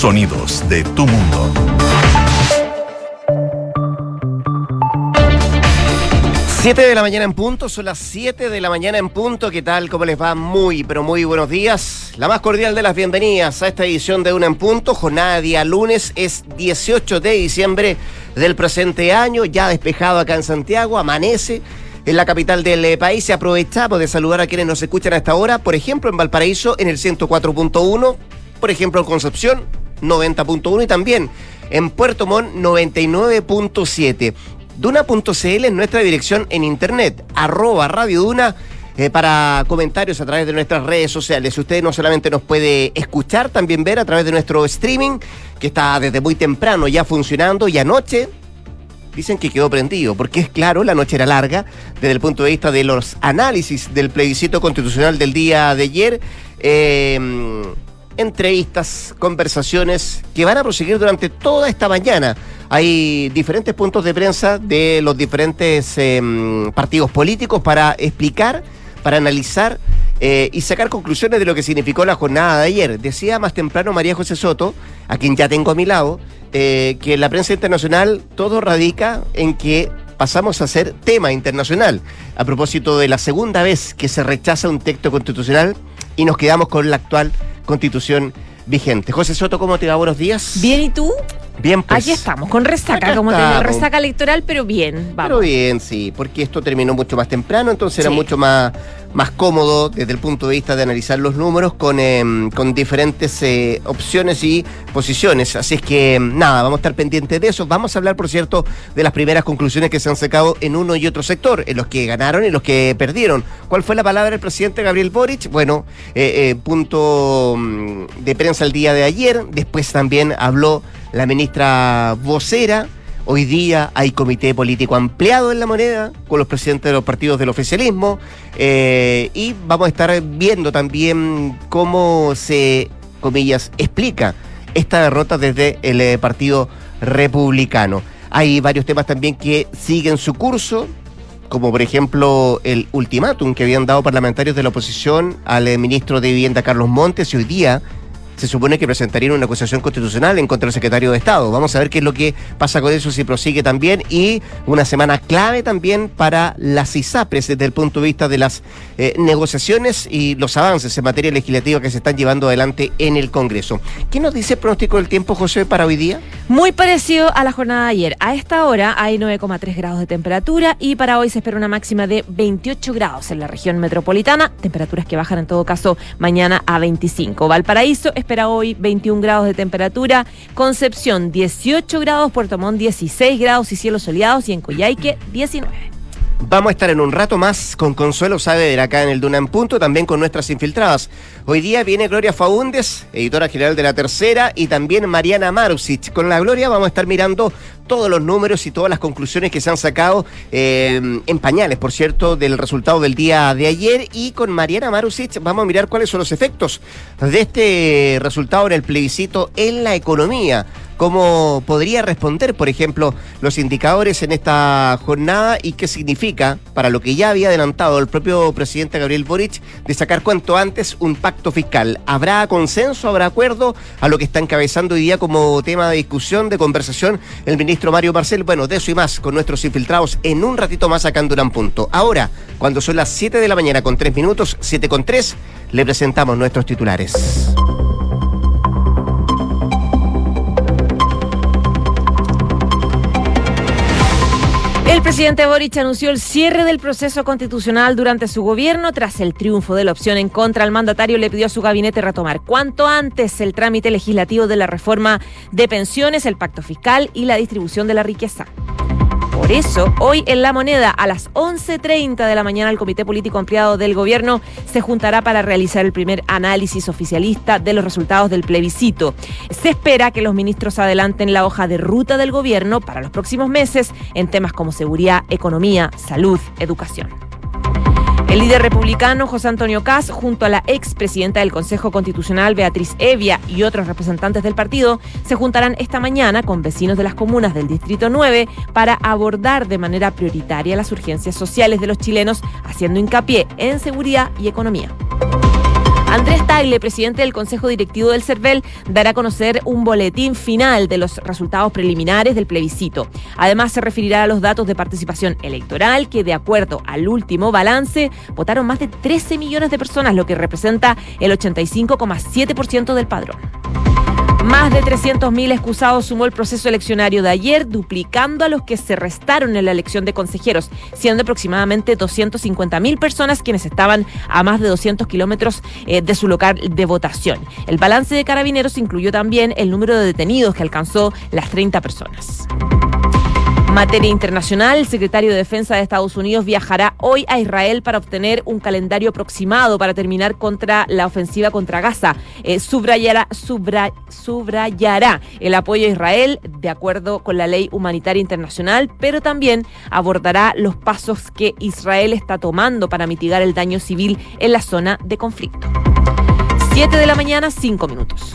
Sonidos de tu mundo. Siete de la mañana en punto, son las 7 de la mañana en punto. ¿Qué tal? ¿Cómo les va? Muy, pero muy buenos días. La más cordial de las bienvenidas a esta edición de Una en Punto. Jornada día lunes es 18 de diciembre del presente año, ya despejado acá en Santiago, amanece en la capital del eh, país. Se aprovechamos de saludar a quienes nos escuchan a esta hora, por ejemplo en Valparaíso en el 104.1, por ejemplo en Concepción 90.1 y también en Puerto Montt 99.7. Duna.cl es nuestra dirección en internet, arroba Radio Duna. Eh, para comentarios a través de nuestras redes sociales. Usted no solamente nos puede escuchar, también ver a través de nuestro streaming, que está desde muy temprano ya funcionando y anoche dicen que quedó prendido, porque es claro, la noche era larga desde el punto de vista de los análisis del plebiscito constitucional del día de ayer. Eh, entrevistas, conversaciones que van a proseguir durante toda esta mañana. Hay diferentes puntos de prensa de los diferentes em, partidos políticos para explicar, para analizar eh, y sacar conclusiones de lo que significó la jornada de ayer. Decía más temprano María José Soto, a quien ya tengo a mi lado, eh, que en la prensa internacional todo radica en que pasamos a ser tema internacional. A propósito de la segunda vez que se rechaza un texto constitucional y nos quedamos con la actual constitución vigente. José Soto, ¿cómo te va? Buenos días. Bien, ¿y tú? Bien, pues. Aquí estamos, con resaca, como te resaca electoral, pero bien, vamos. Pero bien, sí, porque esto terminó mucho más temprano, entonces era mucho más, más cómodo desde el punto de vista de analizar los números con, em, con diferentes eh, opciones y posiciones. Así es que, em, nada, vamos a estar pendientes de eso. Vamos a hablar, por cierto, de las primeras conclusiones que se han sacado en uno y otro sector, en los que ganaron y los que perdieron. ¿Cuál fue la palabra del presidente Gabriel Boric? Bueno, eh, eh, punto mm, de prensa el día de ayer. Después también habló la ministra vocera. Hoy día hay comité político ampliado en la moneda con los presidentes de los partidos del oficialismo eh, y vamos a estar viendo también cómo se, comillas, explica esta derrota desde el eh, Partido Republicano. Hay varios temas también que siguen su curso, como por ejemplo el ultimátum que habían dado parlamentarios de la oposición al eh, ministro de Vivienda Carlos Montes hoy día se supone que presentarían una acusación constitucional en contra del secretario de Estado. Vamos a ver qué es lo que pasa con eso si prosigue también y una semana clave también para las ISAPRES desde el punto de vista de las eh, negociaciones y los avances en materia legislativa que se están llevando adelante en el Congreso. ¿Qué nos dice el pronóstico del tiempo, José, para hoy día? Muy parecido a la jornada de ayer. A esta hora hay 9,3 grados de temperatura y para hoy se espera una máxima de 28 grados en la región metropolitana, temperaturas que bajan en todo caso mañana a 25. Valparaíso hoy 21 grados de temperatura, Concepción 18 grados, Puerto Montt 16 grados y cielos soleados y en Coyhaique 19. Vamos a estar en un rato más con Consuelo Saavedra acá en el Duna en Punto, también con nuestras infiltradas. Hoy día viene Gloria Faúndes, editora general de La Tercera, y también Mariana Marusic. Con la Gloria vamos a estar mirando todos los números y todas las conclusiones que se han sacado eh, en pañales, por cierto, del resultado del día de ayer. Y con Mariana Marusic vamos a mirar cuáles son los efectos de este resultado en el plebiscito en la economía cómo podría responder, por ejemplo, los indicadores en esta jornada y qué significa para lo que ya había adelantado el propio presidente Gabriel Boric de sacar cuanto antes un pacto fiscal. ¿Habrá consenso, habrá acuerdo a lo que está encabezando hoy día como tema de discusión, de conversación el ministro Mario Marcel? Bueno, de eso y más con nuestros infiltrados en un ratito más acá en Durán Punto. Ahora, cuando son las 7 de la mañana con 3 minutos, 7 con 3, le presentamos nuestros titulares. El presidente Boric anunció el cierre del proceso constitucional durante su gobierno. Tras el triunfo de la opción en contra, el mandatario le pidió a su gabinete retomar cuanto antes el trámite legislativo de la reforma de pensiones, el pacto fiscal y la distribución de la riqueza. Por eso, hoy en La Moneda, a las 11.30 de la mañana, el Comité Político Ampliado del Gobierno se juntará para realizar el primer análisis oficialista de los resultados del plebiscito. Se espera que los ministros adelanten la hoja de ruta del Gobierno para los próximos meses en temas como seguridad, economía, salud, educación. El líder republicano José Antonio Caz, junto a la expresidenta del Consejo Constitucional Beatriz Evia y otros representantes del partido, se juntarán esta mañana con vecinos de las comunas del Distrito 9 para abordar de manera prioritaria las urgencias sociales de los chilenos, haciendo hincapié en seguridad y economía. Andrés Tagle, presidente del Consejo Directivo del CERVEL, dará a conocer un boletín final de los resultados preliminares del plebiscito. Además, se referirá a los datos de participación electoral, que de acuerdo al último balance, votaron más de 13 millones de personas, lo que representa el 85,7% del padrón. Más de 300.000 excusados sumó el proceso eleccionario de ayer, duplicando a los que se restaron en la elección de consejeros, siendo aproximadamente 250.000 personas quienes estaban a más de 200 kilómetros eh, de su local de votación. El balance de carabineros incluyó también el número de detenidos que alcanzó las 30 personas. Materia internacional, el secretario de Defensa de Estados Unidos viajará hoy a Israel para obtener un calendario aproximado para terminar contra la ofensiva contra Gaza. Eh, subrayará, subrayará el apoyo a Israel de acuerdo con la ley humanitaria internacional, pero también abordará los pasos que Israel está tomando para mitigar el daño civil en la zona de conflicto. Siete de la mañana, cinco minutos.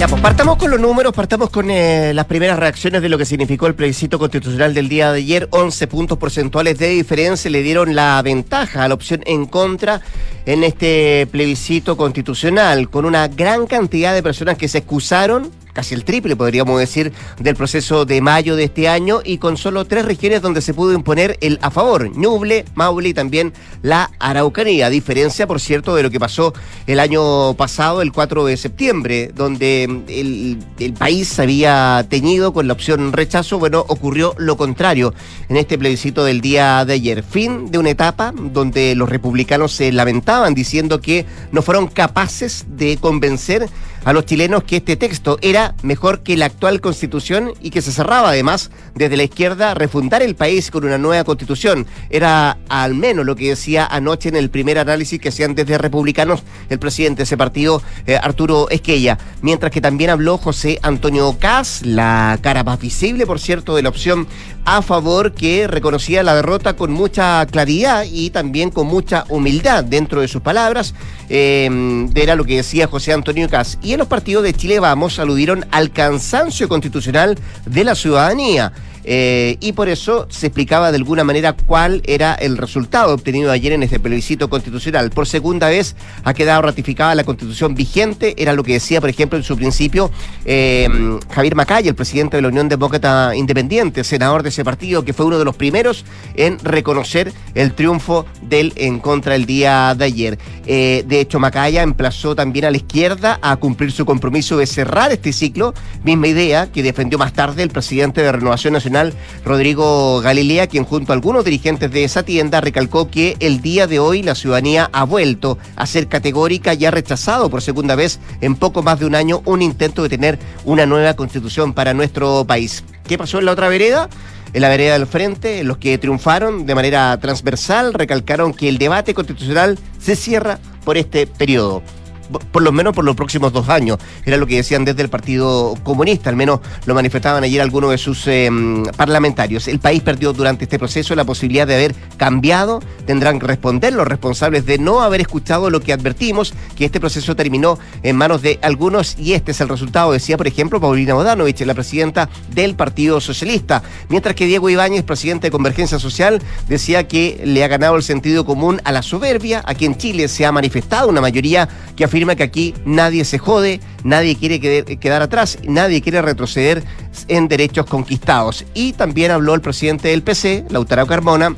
Ya, pues partamos con los números, partamos con eh, las primeras reacciones de lo que significó el plebiscito constitucional del día de ayer. 11 puntos porcentuales de diferencia le dieron la ventaja a la opción en contra en este plebiscito constitucional, con una gran cantidad de personas que se excusaron casi el triple, podríamos decir, del proceso de mayo de este año y con solo tres regiones donde se pudo imponer el a favor, Ñuble, Maule y también la Araucanía, a diferencia, por cierto, de lo que pasó el año pasado, el 4 de septiembre, donde el, el país había teñido con la opción rechazo, bueno, ocurrió lo contrario en este plebiscito del día de ayer. Fin de una etapa donde los republicanos se lamentaban diciendo que no fueron capaces de convencer a los chilenos que este texto era mejor que la actual constitución y que se cerraba además desde la izquierda refundar el país con una nueva constitución. Era al menos lo que decía anoche en el primer análisis que hacían desde republicanos el presidente de ese partido, eh, Arturo Esquella. Mientras que también habló José Antonio Cas, la cara más visible, por cierto, de la opción a favor que reconocía la derrota con mucha claridad y también con mucha humildad dentro de sus palabras. Eh, era lo que decía José Antonio Cas. Y en los partidos de Chile Vamos aludieron al cansancio constitucional de la ciudadanía. Eh, y por eso se explicaba de alguna manera cuál era el resultado obtenido ayer en este plebiscito constitucional. Por segunda vez ha quedado ratificada la constitución vigente, era lo que decía, por ejemplo, en su principio eh, Javier Macay, el presidente de la Unión Demócrata Independiente, senador de ese partido, que fue uno de los primeros en reconocer el triunfo del en contra el día de ayer. Eh, de hecho, Macaya emplazó también a la izquierda a cumplir su compromiso de cerrar este ciclo, misma idea que defendió más tarde el presidente de Renovación Nacional Rodrigo Galilea, quien junto a algunos dirigentes de esa tienda recalcó que el día de hoy la ciudadanía ha vuelto a ser categórica y ha rechazado por segunda vez en poco más de un año un intento de tener una nueva constitución para nuestro país. ¿Qué pasó en la otra vereda? En la vereda del frente, los que triunfaron de manera transversal recalcaron que el debate constitucional se cierra por este periodo por lo menos por los próximos dos años. Era lo que decían desde el Partido Comunista, al menos lo manifestaban ayer algunos de sus em, parlamentarios. El país perdió durante este proceso la posibilidad de haber cambiado. Tendrán que responder los responsables de no haber escuchado lo que advertimos, que este proceso terminó en manos de algunos y este es el resultado, decía por ejemplo Paulina Bodanovich, la presidenta del Partido Socialista. Mientras que Diego Ibáñez, presidente de Convergencia Social, decía que le ha ganado el sentido común a la soberbia. Aquí en Chile se ha manifestado una mayoría que afirma que aquí nadie se jode, nadie quiere quedar atrás, nadie quiere retroceder en derechos conquistados. Y también habló el presidente del PC, Lautaro Carmona,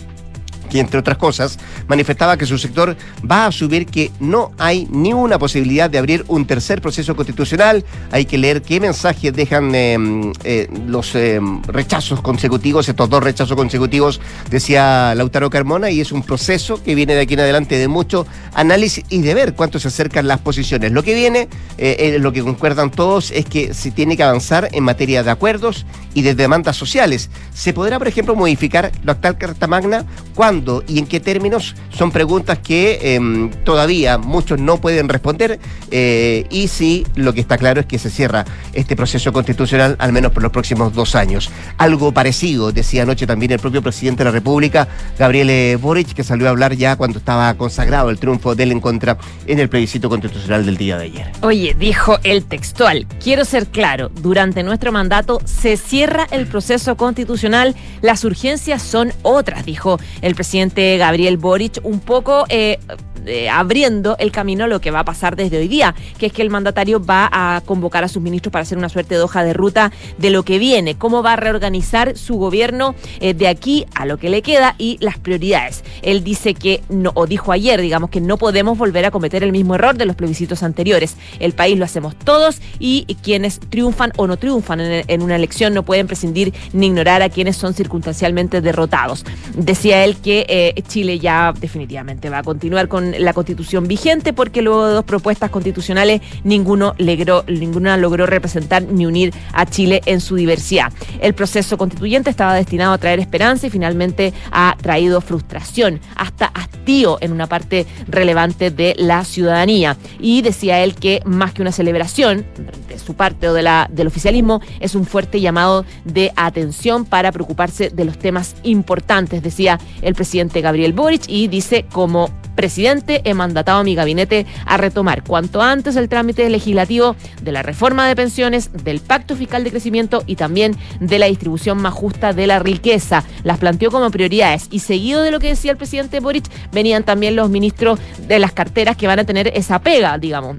que entre otras cosas manifestaba que su sector va a asumir que no hay ni una posibilidad de abrir un tercer proceso constitucional. Hay que leer qué mensajes dejan em, eh, los em, rechazos consecutivos, estos dos rechazos consecutivos, decía Lautaro Carmona, y es un proceso que viene de aquí en adelante de mucho análisis y de ver cuánto se acercan las posiciones. Lo que viene, eh, eh, lo que concuerdan todos, es que se tiene que avanzar en materia de acuerdos y de demandas sociales. ¿Se podrá, por ejemplo, modificar la actual Carta Magna cuando y en qué términos son preguntas que em, todavía muchos no pueden responder eh, y sí, lo que está claro es que se cierra este proceso constitucional al menos por los próximos dos años. Algo parecido decía anoche también el propio presidente de la República, Gabriel Boric, que salió a hablar ya cuando estaba consagrado el triunfo de él en contra en el plebiscito constitucional del día de ayer. Oye, dijo el textual, quiero ser claro, durante nuestro mandato se cierra el proceso constitucional, las urgencias son otras, dijo el presidente Gabriel Boric un poco eh, eh, abriendo el camino a lo que va a pasar desde hoy día, que es que el mandatario va a convocar a sus ministros para hacer una suerte de hoja de ruta de lo que viene, cómo va a reorganizar su gobierno eh, de aquí a lo que le queda y las prioridades. Él dice que no, o dijo ayer, digamos, que no podemos volver a cometer el mismo error de los plebiscitos anteriores. El país lo hacemos todos y quienes triunfan o no triunfan en, una elección no pueden prescindir ni ignorar a quienes son circunstancialmente derrotados. Decía él que eh, Chile ya definitivamente va a continuar con la constitución vigente porque luego de dos propuestas constitucionales ninguno logró, ninguna logró representar ni unir a Chile en su diversidad. El proceso constituyente estaba destinado a traer esperanza y finalmente ha traído frustración, hasta hastío en una parte relevante de la ciudadanía. Y decía él que más que una celebración de su parte o de la, del oficialismo, es un fuerte llamado de atención para preocuparse de los temas importantes, decía el presidente Gabriel Boric, y dice como presidente, he mandatado a mi gabinete a retomar cuanto antes el trámite legislativo de la reforma de pensiones, del pacto fiscal de crecimiento y también de la distribución más justa de la riqueza. Las planteó como prioridades y seguido de lo que decía el presidente Boric, venían también los ministros de las carteras que van a tener esa pega, digamos.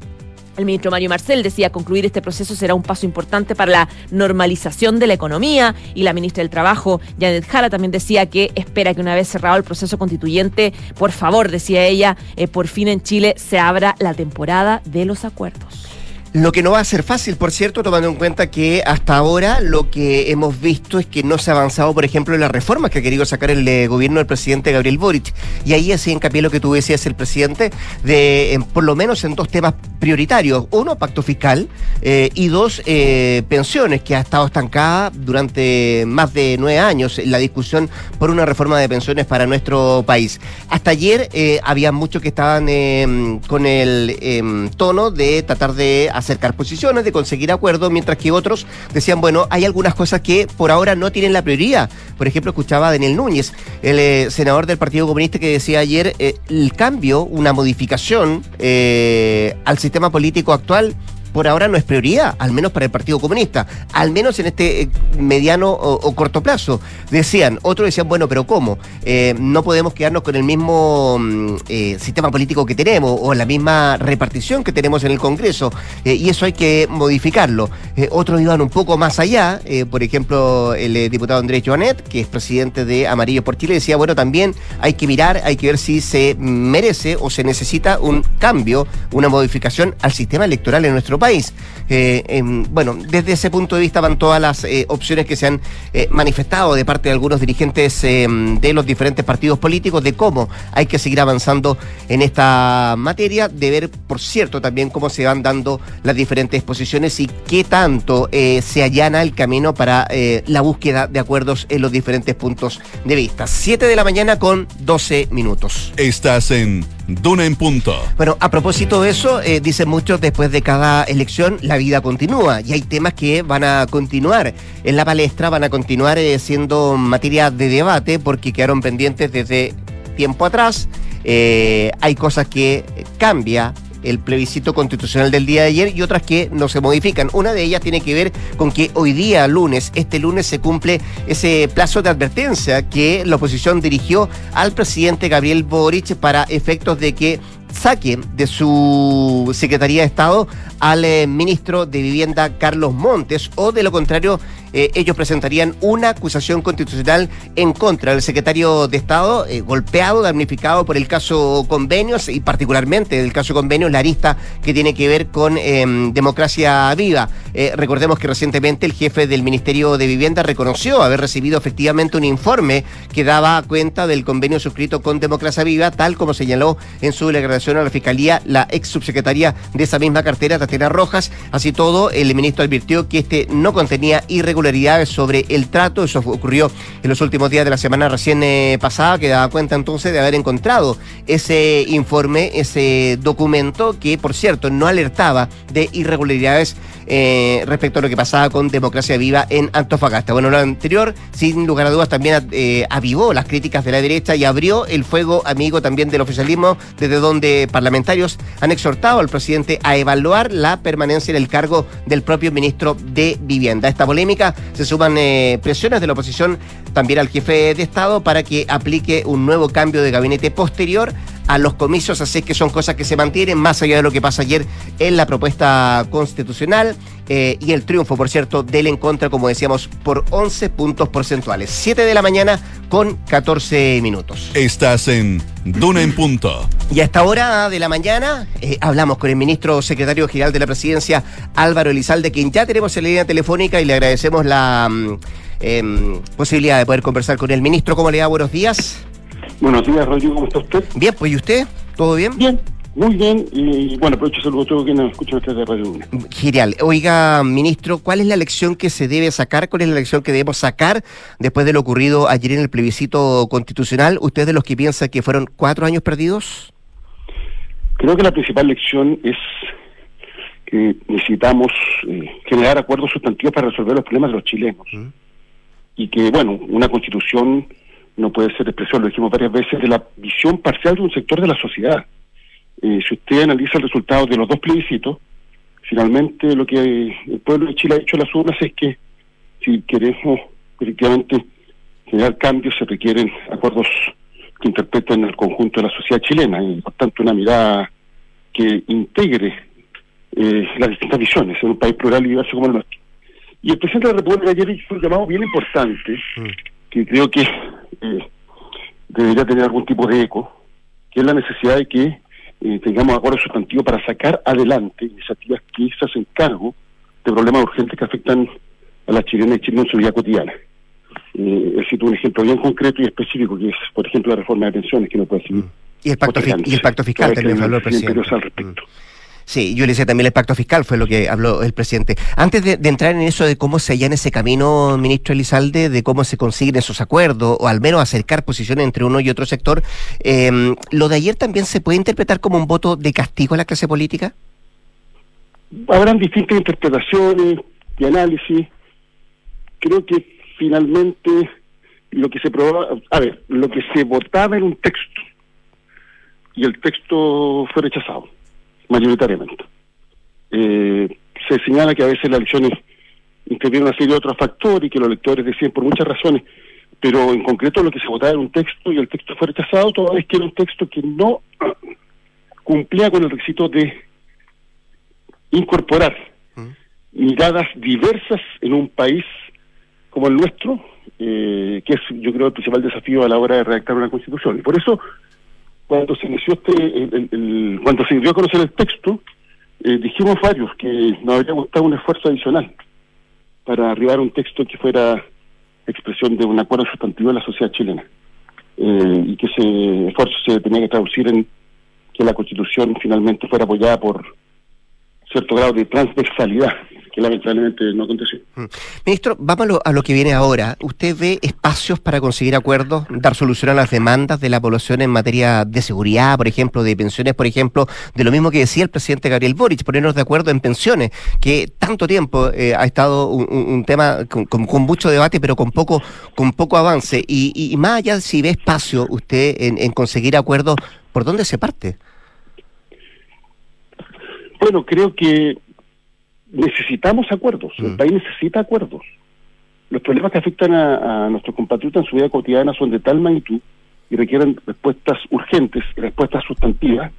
El ministro Mario Marcel decía concluir este proceso será un paso importante para la normalización de la economía y la ministra del Trabajo, Janet Jara, también decía que espera que una vez cerrado el proceso constituyente, por favor, decía ella, eh, por fin en Chile se abra la temporada de los acuerdos. Lo que no va a ser fácil, por cierto, tomando en cuenta que hasta ahora lo que hemos visto es que no se ha avanzado, por ejemplo, en las reformas que ha querido sacar el eh, gobierno del presidente Gabriel Boric. Y ahí así hincapié lo que tú decías, el presidente, de por lo menos en dos temas prioritarios. Uno, pacto fiscal, eh, y dos, eh, pensiones, que ha estado estancada durante más de nueve años la discusión por una reforma de pensiones para nuestro país. Hasta ayer había muchos que estaban con el em, tono de tratar de acercar posiciones, de conseguir acuerdos, mientras que otros decían, bueno, hay algunas cosas que por ahora no tienen la prioridad. Por ejemplo, escuchaba a Daniel Núñez, el eh, senador del Partido Comunista, que decía ayer, eh, el cambio, una modificación eh, al sistema político actual por ahora no es prioridad, al menos para el Partido Comunista, al menos en este eh, mediano o, corto plazo. Decían, otros decían, bueno, pero ¿cómo? Eh, no podemos quedarnos con el mismo mm, eh, sistema político que tenemos o la misma repartición que tenemos en el Congreso, y eso hay que modificarlo. otros iban un poco más allá, por ejemplo, el diputado Andrés Joanet, que es presidente de Amarillo por Chile, decía, bueno, también hay que mirar, hay que ver si se merece o se necesita un cambio, una modificación al sistema electoral en nuestro país país. Eh, em, bueno, desde ese punto de vista van todas las eh, opciones que se han eh, manifestado de parte de algunos dirigentes em, de los diferentes partidos políticos de cómo hay que seguir avanzando en esta materia, de ver, por cierto, también cómo se van dando las diferentes posiciones y qué tanto se allana el camino para la búsqueda de acuerdos en los diferentes puntos de vista. Siete de la mañana con 12 minutos. Estás en Duna en punto. Bueno, a propósito de eso, eh, dicen muchos, después de cada elección la vida continúa y hay temas que van a continuar en la palestra, van a continuar eh, siendo materia de debate porque quedaron pendientes desde tiempo atrás. Eh, hay cosas que cambia el plebiscito constitucional del día de ayer y otras que no se modifican. Una de ellas tiene que ver con que hoy día, lunes, este lunes se cumple ese plazo de advertencia que la oposición dirigió al presidente Gabriel Boric para efectos de que saque de su Secretaría de Estado al eh, ministro de Vivienda Carlos Montes o de lo contrario eh, ellos presentarían una acusación constitucional en contra del secretario de Estado, eh, golpeado, damnificado por el caso convenios y particularmente el caso convenios, la arista que tiene que ver con em, democracia viva. recordemos que recientemente el jefe del Ministerio de Vivienda reconoció haber recibido efectivamente un informe que daba cuenta del convenio suscrito con democracia viva, tal como señaló en su declaración a la Fiscalía la ex subsecretaria de esa misma cartera, Tatiana Rojas. Así todo, el ministro advirtió que este no contenía irregularidades sobre el trato. Eso ocurrió en los últimos días de la semana recién eh, pasada, que daba cuenta entonces de haber encontrado ese informe, ese documento que, por cierto, no alertaba de irregularidades eh, respecto a lo que pasaba con Democracia Viva en Antofagasta. Bueno, lo anterior, sin lugar a dudas, también eh, avivó las críticas de la derecha y abrió el fuego amigo también del oficialismo, desde donde parlamentarios han exhortado al presidente a evaluar la permanencia en el cargo del propio ministro de Vivienda. Esta polémica se suman eh, presiones de la oposición también al jefe de Estado para que aplique un nuevo cambio de gabinete posterior a los comicios, así que son cosas que se mantienen más allá de lo que pasa ayer en la propuesta constitucional eh, y el triunfo, por cierto, del en contra, como decíamos, por 11 puntos porcentuales. 7 de la mañana con 14 minutos. Estás en Duna en Punto. Y a esta hora de la mañana eh, hablamos con el ministro secretario general de la presidencia, Álvaro Elizalde, quien ya tenemos en la línea telefónica y le agradecemos la mm, em, posibilidad de poder conversar con el ministro. ¿Cómo le da? Buenos días. Buenos días, Rodrigo, ¿cómo está usted? Bien, pues ¿y usted? ¿Todo bien? Bien, muy bien. Y bueno, aprovecho saludo a todos quienes escuchan ustedes de Radio Luna. Genial. Oiga, ministro, ¿cuál es la lección que se debe sacar? ¿Cuál es la lección que debemos sacar después de lo ocurrido ayer en el plebiscito constitucional? ¿Usted de los que piensa que fueron cuatro años perdidos? Creo que la principal lección es que necesitamos eh, generar acuerdos sustantivos para resolver los problemas de los chilenos. ¿Mm? Y que, bueno, una constitución no puede ser expresión, lo dijimos varias veces, de la visión parcial de un sector de la sociedad. Eh, si usted analiza el resultado de los dos plebiscitos, finalmente lo que el pueblo de Chile ha hecho en las urnas es que si queremos efectivamente generar cambios se requieren acuerdos que interpreten el conjunto de la sociedad chilena y por tanto una mirada que integre eh, las distintas visiones en un país plural y diverso como el nuestro. Y el presidente de la República ayer hizo un llamado bien importante, que creo que eh, debería tener algún tipo de eco, que es la necesidad de que eh, tengamos acuerdos sustantivos para sacar adelante iniciativas que se hacen cargo de problemas urgentes que afectan a las chilenas y chilenos en su vida cotidiana. Eh, he cito un ejemplo bien concreto y específico, que es, por ejemplo, la reforma de pensiones, que no puede seguir. Y el pacto, y el pacto fiscal también habló el presidente. al respecto. Sí, yo le decía también el pacto fiscal, fue lo que habló el presidente. Antes de, entrar en eso de cómo se allana ese camino, ministro Elizalde, de cómo se consiguen esos acuerdos, o al menos acercar posiciones entre uno y otro sector, eh, ¿lo de ayer también se puede interpretar como un voto de castigo a la clase política? Habrán distintas interpretaciones y análisis. Creo que finalmente lo que se probaba, a ver, lo que se votaba en un texto y el texto fue rechazado, mayoritariamente. Eh, se señala que a veces las elecciones intervienen una serie de otros factores y que los electores deciden por muchas razones, pero en concreto lo que se votaba era un texto y el texto fue rechazado, toda vez que era un texto que no cumplía con el requisito de incorporar miradas diversas en un país como el nuestro, eh, que es yo creo el principal desafío a la hora de redactar una constitución. Y por eso, cuando se inició este, cuando se dio a conocer el texto, eh, dijimos varios que nos habría gustado un esfuerzo adicional para arribar a un texto que fuera expresión de un acuerdo sustantivo de la sociedad chilena. Eh, y que ese esfuerzo se tenía que traducir en que la constitución finalmente fuera apoyada por cierto grado de transversalidad, que lamentablemente no aconteció. Ministro, vamos a lo, a lo que viene ahora. ¿Usted ve espacios para conseguir acuerdos, dar solución a las demandas de la población en materia de seguridad, por ejemplo, de pensiones, por ejemplo, de lo mismo que decía el presidente Gabriel Boric, ponernos de acuerdo en pensiones, que tanto tiempo eh, ha estado un, tema con, con- con mucho debate, pero con poco, con poco avance? Y, y- y más allá, si ve espacio usted en, en conseguir acuerdos, ¿por dónde se parte? Bueno, creo que necesitamos acuerdos, el Mm. país necesita acuerdos. Los problemas que afectan a, a nuestros compatriotas en su vida cotidiana son de tal magnitud y requieren respuestas urgentes, y respuestas sustantivas,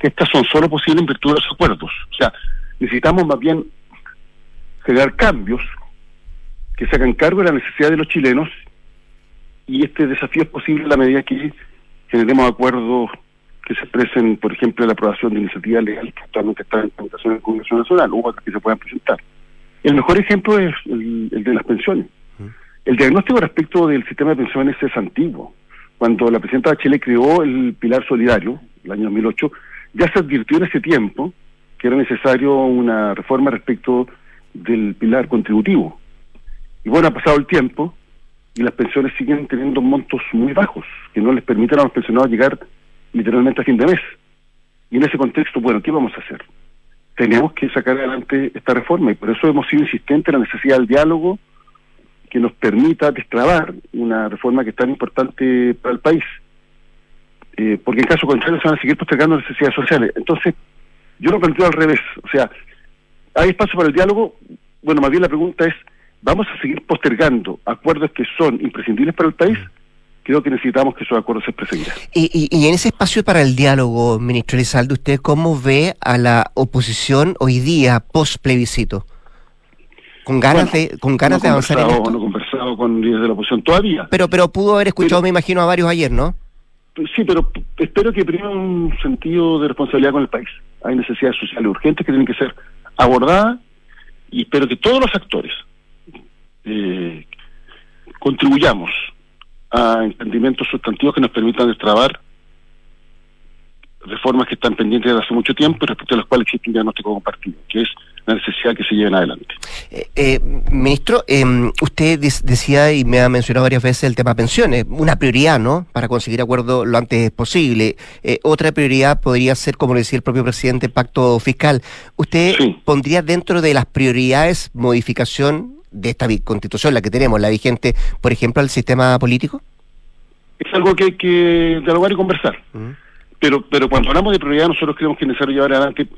que estas son solo posibles en virtud de los acuerdos. O sea, necesitamos más bien generar cambios que se hagan cargo de la necesidad de los chilenos y este desafío es posible a la medida que generemos acuerdos que se expresen, por ejemplo, la aprobación de iniciativas legales que actualmente están en tramitación en el Congreso Nacional u otras que se puedan presentar. El mejor ejemplo es el, el de las pensiones. El diagnóstico respecto del sistema de pensiones es antiguo. Cuando la presidenta de Chile creó el Pilar Solidario, el año 2008, ya se advirtió en ese tiempo que era necesario una reforma respecto del pilar contributivo. Y bueno, ha pasado el tiempo y las pensiones siguen teniendo montos muy bajos, que no les permiten a los pensionados llegar literalmente a fin de mes. Y en ese contexto, bueno, ¿qué vamos a hacer? Tenemos que sacar adelante esta reforma y por eso hemos sido insistentes en la necesidad del diálogo que nos permita destrabar una reforma que es tan importante para el país. Eh, porque en caso contrario se van a seguir postergando necesidades sociales. Entonces, yo lo planteo al revés. O sea, ¿hay espacio para el diálogo? Bueno, más bien la pregunta es, vamos a seguir postergando acuerdos que son imprescindibles para el país, creo que necesitamos que esos acuerdos se expresen Y, y, y, en ese espacio para el diálogo, ministro Elizalde, ¿usted cómo ve a la oposición hoy día post plebiscito? ¿Con ganas Bueno, de, con ganas no de avanzar en esto? No he conversado con líderes de la oposición todavía. Pero, pero pudo haber escuchado, Pero- me imagino, a varios ayer, ¿no? Sí, pero espero que prime un sentido de responsabilidad con el país. Hay necesidades sociales urgentes que tienen que ser abordadas y espero que todos los actores eh, contribuyamos a entendimientos sustantivos que nos permitan destrabar reformas que están pendientes desde hace mucho tiempo y respecto a las cuales existe un diagnóstico compartido, que es la necesidad que se lleven adelante. Eh, eh, ministro, eh, usted decía y me ha mencionado varias veces el tema pensiones, una prioridad, ¿no? Para conseguir acuerdo lo antes posible. Eh, otra prioridad podría ser, como lo decía el propio presidente, pacto fiscal. ¿Usted Sí. pondría dentro de las prioridades modificación de esta constitución, la que tenemos, la vigente, por ejemplo, al sistema político? Es algo que hay que dialogar y conversar. Pero, pero cuando hablamos de prioridad, nosotros creemos que es necesario llevar adelante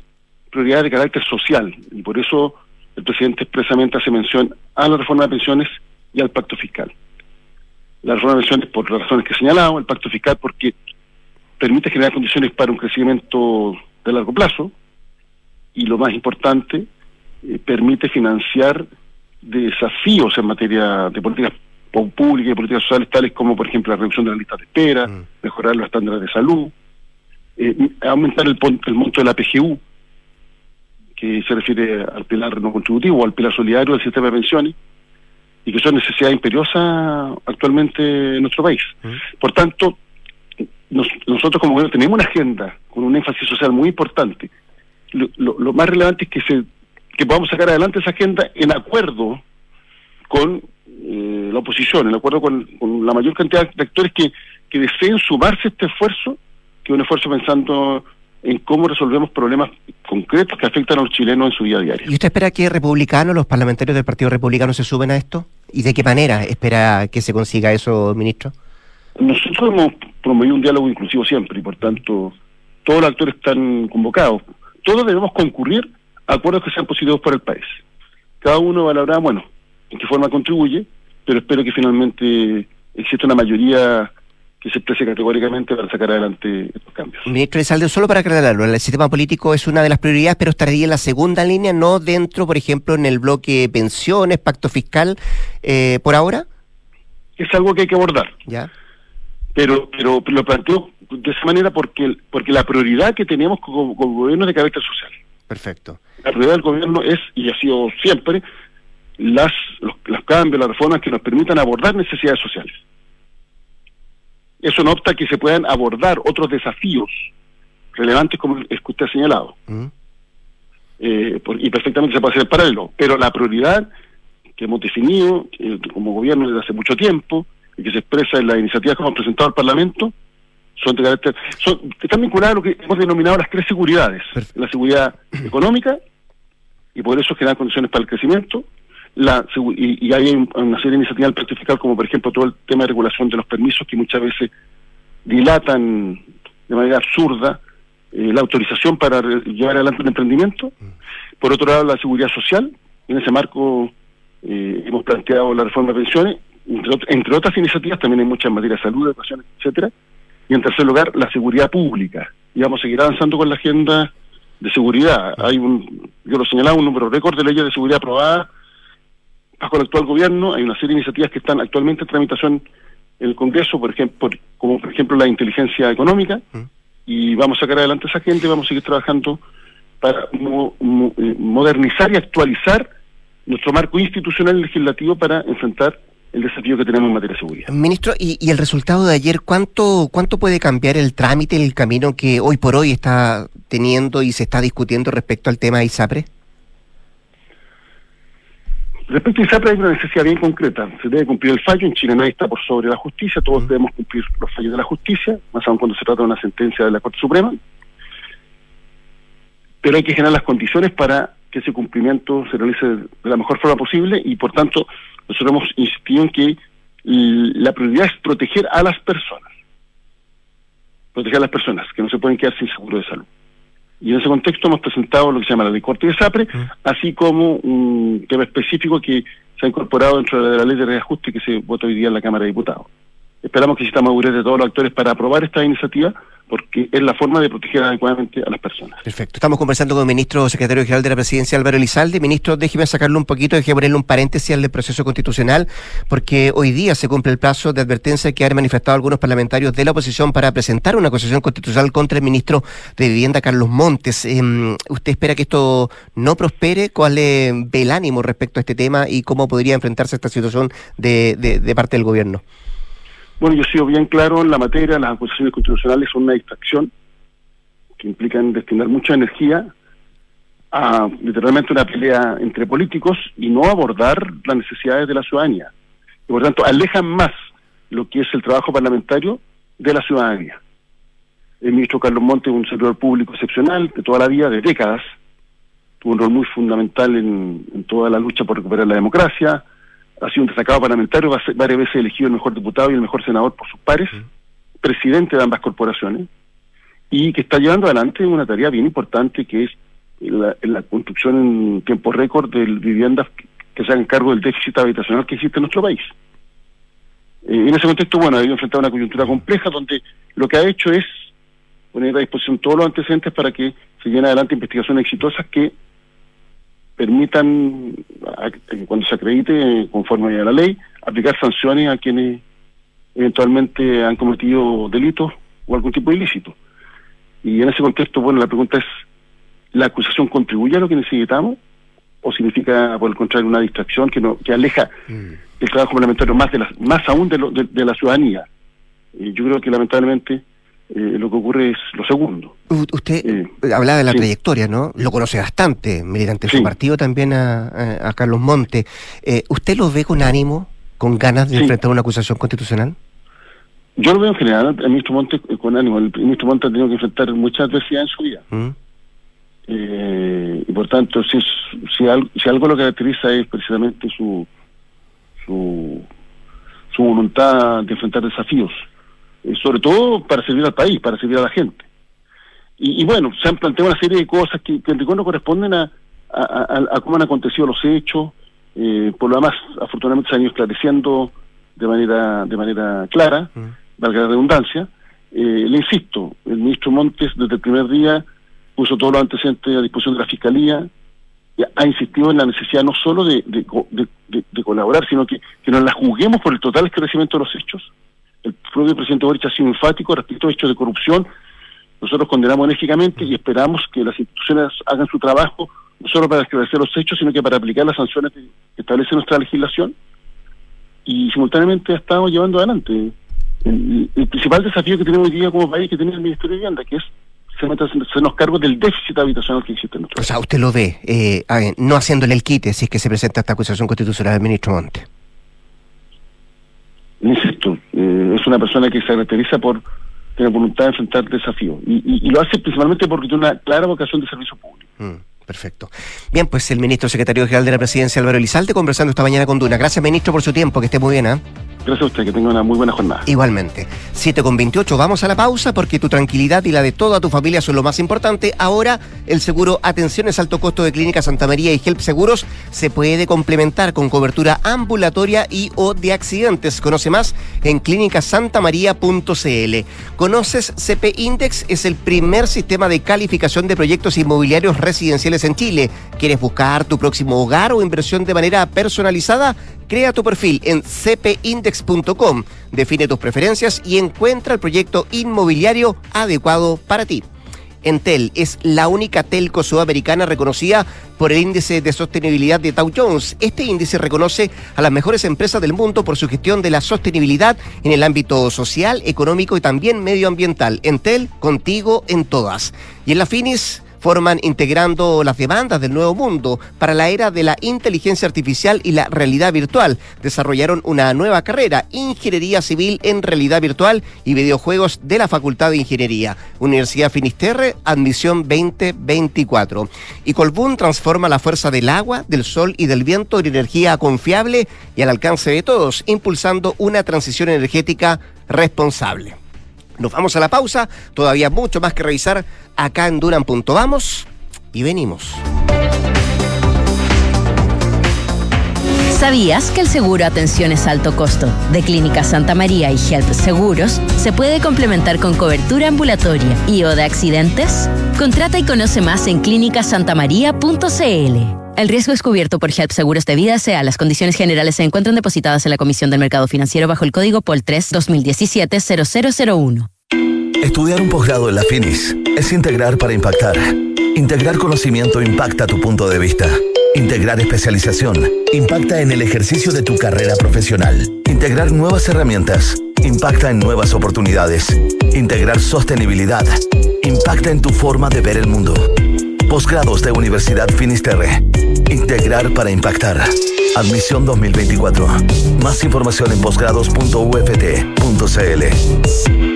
prioridades de carácter social. Y por eso el presidente expresamente hace mención a la reforma de pensiones y al pacto fiscal. La reforma de pensiones por las razones que he señalado, el pacto fiscal porque permite generar condiciones para un crecimiento de largo plazo y lo más importante, eh, permite financiar desafíos en materia de políticas públicas y políticas sociales, tales como, por ejemplo, la reducción de las listas de espera, Mm. mejorar los estándares de salud, eh, aumentar el, el monto de la PGU, que se refiere al pilar no contributivo o al pilar solidario del sistema de pensiones, y que son necesidades imperiosas actualmente en nuestro país. Mm. Por tanto, nos- nosotros como gobierno tenemos una agenda con un énfasis social muy importante. Lo, lo- lo más relevante es que se que podamos sacar adelante esa agenda en acuerdo con eh, la oposición, en acuerdo con, con la mayor cantidad de actores que, que deseen sumarse a este esfuerzo, que es un esfuerzo pensando en cómo resolvemos problemas concretos que afectan a los chilenos en su vida diaria. ¿Y usted espera que republicanos, los parlamentarios del Partido Republicano, se suben a esto? ¿Y de qué manera espera que se consiga eso, ministro? Nosotros hemos promovido un diálogo inclusivo siempre y por tanto todos los actores están convocados. Todos debemos concurrir acuerdos que sean positivos para el país. Cada uno valorará, bueno, en qué forma contribuye, pero espero que finalmente exista una mayoría que se exprese categóricamente para sacar adelante estos cambios. Ministro de Salde, solo para aclararlo, el sistema político es una de las prioridades, pero estaría en la segunda línea, no dentro, por ejemplo, en el bloque pensiones, pacto fiscal, eh, por ahora, Es algo que hay que abordar, ¿ya? pero pero lo planteo de esa manera porque porque la prioridad que tenemos como, como gobierno es de carácter social. Perfecto. la prioridad del gobierno es, y ha sido siempre, las, los, los cambios, las reformas que nos permitan abordar necesidades sociales. Eso no opta que se puedan abordar otros desafíos relevantes como el que usted ha señalado. Mm. Eh, por- y perfectamente se puede hacer en paralelo. Pero la prioridad que hemos definido eh, como gobierno desde hace mucho tiempo y que se expresa en las iniciativas que hemos presentado al Parlamento son de carácter, son, están vinculadas a lo que hemos denominado las tres seguridades. Perfecto. La seguridad económica, y por eso generar condiciones para el crecimiento, la, y, y hay un- una serie de iniciativas al pacto fiscal, como por ejemplo todo el tema de regulación de los permisos que muchas veces dilatan de manera absurda eh, la autorización para llevar adelante un emprendimiento. Por otro lado, la seguridad social. En ese marco eh, hemos planteado la reforma de pensiones, entre, entre otras iniciativas, también hay muchas en materia de salud, educación, etcétera. Y en tercer lugar, la seguridad pública. Y vamos a seguir avanzando con la agenda de seguridad. Hay un, yo lo señalaba, un número récord de leyes de seguridad aprobadas bajo el actual gobierno. Hay una serie de iniciativas que están actualmente en tramitación en el Congreso, por ejemplo, como por ejemplo la inteligencia económica. Mm. Y vamos a sacar adelante esa gente y vamos a seguir trabajando para mo- mo- eh, modernizar y actualizar nuestro marco institucional y legislativo para enfrentar el desafío que tenemos en materia de seguridad. Ministro, ¿y, y el resultado de ayer, ¿cuánto, ¿cuánto puede cambiar el trámite, el camino que hoy por hoy está teniendo y se está discutiendo respecto al tema de ISAPRE? Respecto a ISAPRE hay una necesidad bien concreta. Se debe cumplir el fallo. En Chile nadie está por sobre la justicia. Todos Ujú. debemos cumplir los fallos de la justicia, más aún cuando se trata de una sentencia de la Corte Suprema. Pero hay que generar las condiciones para que ese cumplimiento se realice de la mejor forma posible y, por tanto, nosotros hemos insistido en que la prioridad es proteger a las personas. Proteger a las personas, que no se pueden quedar sin seguro de salud. Y en ese contexto hemos presentado lo que se llama la ley corte de SAPRE, Mm. así como un tema específico que se ha incorporado dentro de la ley de reajuste que se votó hoy día en la Cámara de Diputados. Esperamos que exista madurez de todos los actores para aprobar esta iniciativa porque es la forma de proteger adecuadamente a las personas. Perfecto. Estamos conversando con el ministro secretario general de la presidencia, Álvaro Elizalde. Ministro, déjeme sacarle un poquito, déjeme ponerle un paréntesis al proceso constitucional, porque hoy día se cumple el plazo de advertencia que han manifestado algunos parlamentarios de la oposición para presentar una acusación constitucional contra el ministro de Vivienda, Carlos Montes. Em, ¿Usted espera que esto no prospere? ¿Cuál es el ánimo respecto a este tema y cómo podría enfrentarse a esta situación de, de parte del gobierno? Bueno, yo he sido bien claro en la materia, las acusaciones constitucionales son una distracción que implican destinar mucha energía a literalmente una pelea entre políticos y no abordar las necesidades de la ciudadanía. Y por tanto, alejan más lo que es el trabajo parlamentario de la ciudadanía. El ministro Carlos Monte es un servidor público excepcional de toda la vida, de décadas, tuvo un rol muy fundamental en, en toda la lucha por recuperar la democracia, ha sido un destacado parlamentario, varias veces elegido el mejor diputado y el mejor senador por sus pares, presidente de ambas corporaciones, y que está llevando adelante una tarea bien importante que es la, construcción en tiempo récord de viviendas que se hagan cargo del déficit habitacional que existe en nuestro país. Eh, en ese contexto, bueno, ha enfrentado una coyuntura compleja donde lo que ha hecho es poner a disposición todos los antecedentes para que se lleven adelante investigaciones exitosas que permitan, cuando se acredite conforme a la ley, aplicar sanciones a quienes eventualmente han cometido delitos o algún tipo de ilícito. Y en ese contexto, bueno, la pregunta es, ¿la acusación contribuye a lo que necesitamos? ¿O significa, por el contrario, una distracción que, no, que aleja mm. el trabajo parlamentario más, de la, más aún de, de la ciudadanía? Y yo creo que lamentablemente eh, lo que ocurre es lo segundo. usted eh, hablaba de la trayectoria, ¿no? Lo conoce bastante, militante de su partido también a, Carlos Monte. Eh, ¿Usted lo ve con ánimo, con ganas de enfrentar una acusación constitucional? Yo lo veo en general al ministro Monte con ánimo. El ministro Monte ha tenido que enfrentar muchas adversidades en su vida. ¿Mm? y por tanto, si, si, algo, si algo lo caracteriza es precisamente su, su, su voluntad de enfrentar desafíos. Eh, sobre todo para servir al país, para servir a la gente. Y, bueno, se han planteado una serie de cosas que, que en rigor no corresponden a, a, cómo han acontecido los hechos, eh, por lo demás, afortunadamente se han ido esclareciendo de manera, de manera clara, mm. valga la redundancia. Eh, le insisto, el ministro Montes desde el primer día puso todos los antecedentes a disposición de la Fiscalía, ha insistido en la necesidad no solo de, de, colaborar, sino que, que nos la juguemos por el total esclarecimiento de los hechos, propio presidente Boric ha sido enfático respecto a hechos de corrupción. Nosotros condenamos enérgicamente y esperamos que las instituciones hagan su trabajo, no solo para esclarecer los hechos, sino que para aplicar las sanciones que establece nuestra legislación. Y simultáneamente estamos llevando adelante el, principal desafío que tenemos hoy día como país que tiene el Ministerio de Vivienda, que es se, se nos cargo del déficit habitacional que existe en nuestro país. O sea, usted lo ve, eh, no haciéndole el quite si es que se presenta esta acusación constitucional del ministro Monte insisto, una persona que se caracteriza por tener voluntad de enfrentar desafíos y, lo hace principalmente porque tiene una clara vocación de servicio público. Mm, perfecto. Bien, pues el ministro secretario general de la presidencia, Álvaro Elizalde, conversando esta mañana con Duna. Gracias, ministro, por su tiempo. Que esté muy bien. ¿eh? Gracias a usted, que tenga una muy buena jornada. Igualmente. 7 con 28, vamos a la pausa porque tu tranquilidad y la de toda tu familia son lo más importante. Ahora, el seguro Atenciones Alto Costo de Clínica Santa María y Help Seguros se puede complementar con cobertura ambulatoria y o de accidentes. Conoce más en clínicasantamaría.cl. ¿Conoces CP Index? Es el primer sistema de calificación de proyectos inmobiliarios residenciales en Chile. ¿Quieres buscar tu próximo hogar o inversión de manera personalizada? Crea tu perfil en cpindex.com, define tus preferencias y encuentra el proyecto inmobiliario adecuado para ti. Entel es la única telco sudamericana reconocida por el índice de sostenibilidad de Dow Jones. Este índice reconoce a las mejores empresas del mundo por su gestión de la sostenibilidad en el ámbito social, económico y también medioambiental. Entel, contigo en todas. Y en la Finis, forman integrando las demandas del nuevo mundo para la era de la inteligencia artificial y la realidad virtual. Desarrollaron una nueva carrera, Ingeniería Civil en Realidad Virtual y Videojuegos de la Facultad de Ingeniería. Universidad Finisterre, admisión 2024. Y Colbún transforma la fuerza del agua, del sol y del viento en energía confiable y al alcance de todos, impulsando una transición energética responsable. Nos vamos a la pausa, todavía mucho más que revisar acá en Duran. Vamos y venimos. ¿Sabías que el seguro atención es alto costo de Clínica Santa María y Health Seguros se puede complementar con cobertura ambulatoria y o de accidentes? Contrata y conoce más en clínicasantamaría.cl. El riesgo es cubierto por HELP Seguros de Vida sea Las condiciones generales se encuentran depositadas en la Comisión del Mercado Financiero bajo el código POL 3 2017 0001. Estudiar un posgrado en la FINIS es integrar para impactar. Integrar conocimiento impacta tu punto de vista. Integrar especialización impacta en el ejercicio de tu carrera profesional. Integrar nuevas herramientas impacta en nuevas oportunidades. Integrar sostenibilidad impacta en tu forma de ver el mundo. Posgrados de Universidad Finisterre. Integrar para impactar. Admisión 2024. Más información en posgrados.uft.cl.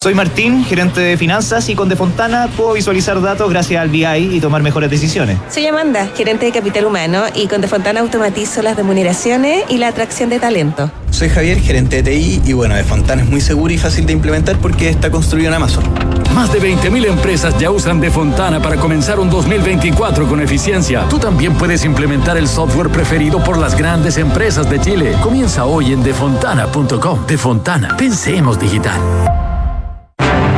Soy Martín, gerente de finanzas y con Defontana puedo visualizar datos gracias al BI y tomar mejores decisiones. Soy Amanda, gerente de capital humano y con Defontana automatizo las remuneraciones y la atracción de talento. Soy Javier, gerente de TI y bueno, Defontana es muy seguro y fácil de implementar porque está construido en Amazon. Más de 20.000 empresas ya usan Defontana para comenzar un 2024 con eficiencia. Tú también puedes implementar el software preferido por las grandes empresas de Chile. Comienza hoy en defontana.com. Defontana, pensemos digital.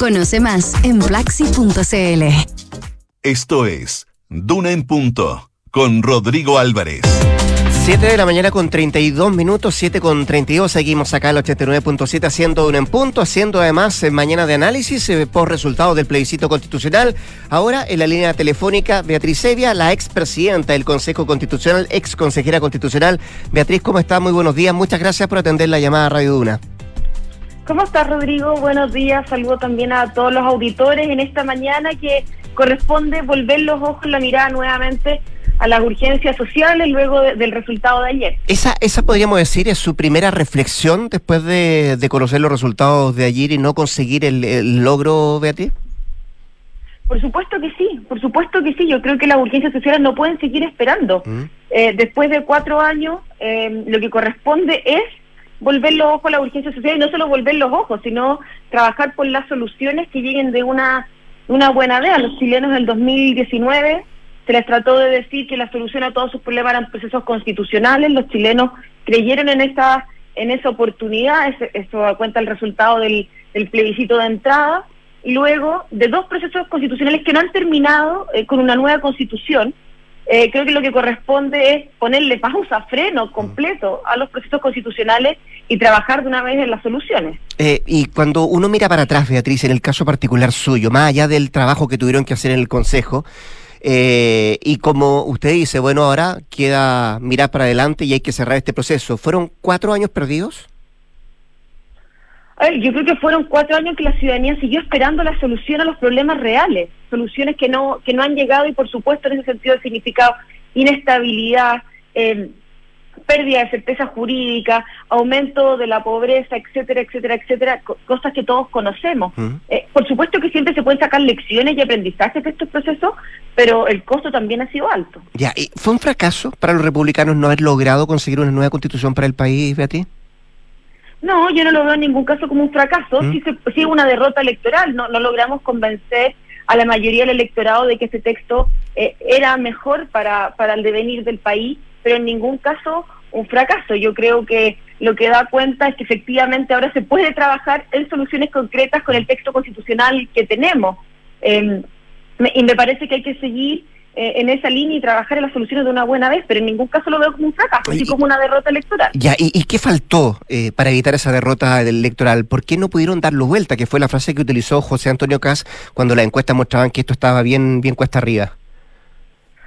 Conoce más en plaxi.cl. Esto es Duna en Punto con Rodrigo Álvarez. 7 de la mañana con 32 minutos, 7 con 32. Seguimos acá en el 89.7 haciendo un en punto, haciendo además eh, mañana de análisis eh, por resultados del plebiscito constitucional. Ahora en la línea telefónica Beatriz Evia, la expresidenta del Consejo Constitucional, ex consejera constitucional. Beatriz, ¿cómo está? Muy buenos días. Muchas gracias por atender la llamada a Radio Duna. ¿Cómo estás, Rodrigo? Buenos días. Saludo también a todos los auditores en esta mañana que corresponde volver los ojos, la mirada nuevamente a las urgencias sociales luego del resultado de ayer. Esa, esa podríamos decir es su primera reflexión después de, conocer los resultados de ayer y no conseguir el, logro, Beatriz. Por supuesto que sí, por supuesto que sí. Yo creo que las urgencias sociales no pueden seguir esperando. Mm. Eh, después de cuatro años, eh, lo que corresponde es volver los ojos a la urgencia social y no solo volver los ojos, sino trabajar por las soluciones que lleguen de una, una buena idea. Los chilenos del 2019 se les trató de decir que la solución a todos sus problemas eran procesos constitucionales, los chilenos creyeron en esa, en esa oportunidad, eso da cuenta el resultado del, del plebiscito de entrada, y luego de dos procesos constitucionales que no han terminado eh, con una nueva constitución, eh, creo que lo que corresponde es ponerle pausa, freno completo a los procesos constitucionales y trabajar de una vez en las soluciones. Eh, y cuando uno mira para atrás, Beatriz, en el caso particular suyo, más allá del trabajo que tuvieron que hacer en el Consejo, eh, y como usted dice, bueno, ahora queda mirar para adelante y hay que cerrar este proceso. ¿Fueron cuatro años perdidos? yo creo que fueron cuatro años que la ciudadanía siguió esperando la solución a los problemas reales, soluciones que no que no han llegado y por supuesto en ese sentido ha significado inestabilidad, eh, pérdida de certeza jurídica, aumento de la pobreza, etcétera, etcétera, etcétera, cosas que todos conocemos. Eh, por supuesto que siempre se pueden sacar lecciones y aprendizajes de estos procesos, pero el costo también ha sido alto. Ya, ¿y fue un fracaso para los republicanos no haber logrado conseguir una nueva constitución para el país, Beatriz? No, yo no lo veo en ningún caso como un fracaso, ¿Mm? sí, sí una derrota electoral, no, no logramos convencer a la mayoría del electorado de que este texto eh, era mejor para, para el devenir del país, pero en ningún caso un fracaso. Yo creo que lo que da cuenta es que efectivamente ahora se puede trabajar en soluciones concretas con el texto constitucional que tenemos. Em, y me parece que hay que seguir eh, en esa línea y trabajar en las soluciones de una buena vez, pero en ningún caso lo veo como un fracaso, así como una derrota electoral. Ya, ¿y, y qué faltó eh, para evitar esa derrota electoral? ¿Por qué no pudieron darlo vuelta? Que fue la frase que utilizó José Antonio Cas cuando las encuestas mostraban que esto estaba bien, bien cuesta arriba.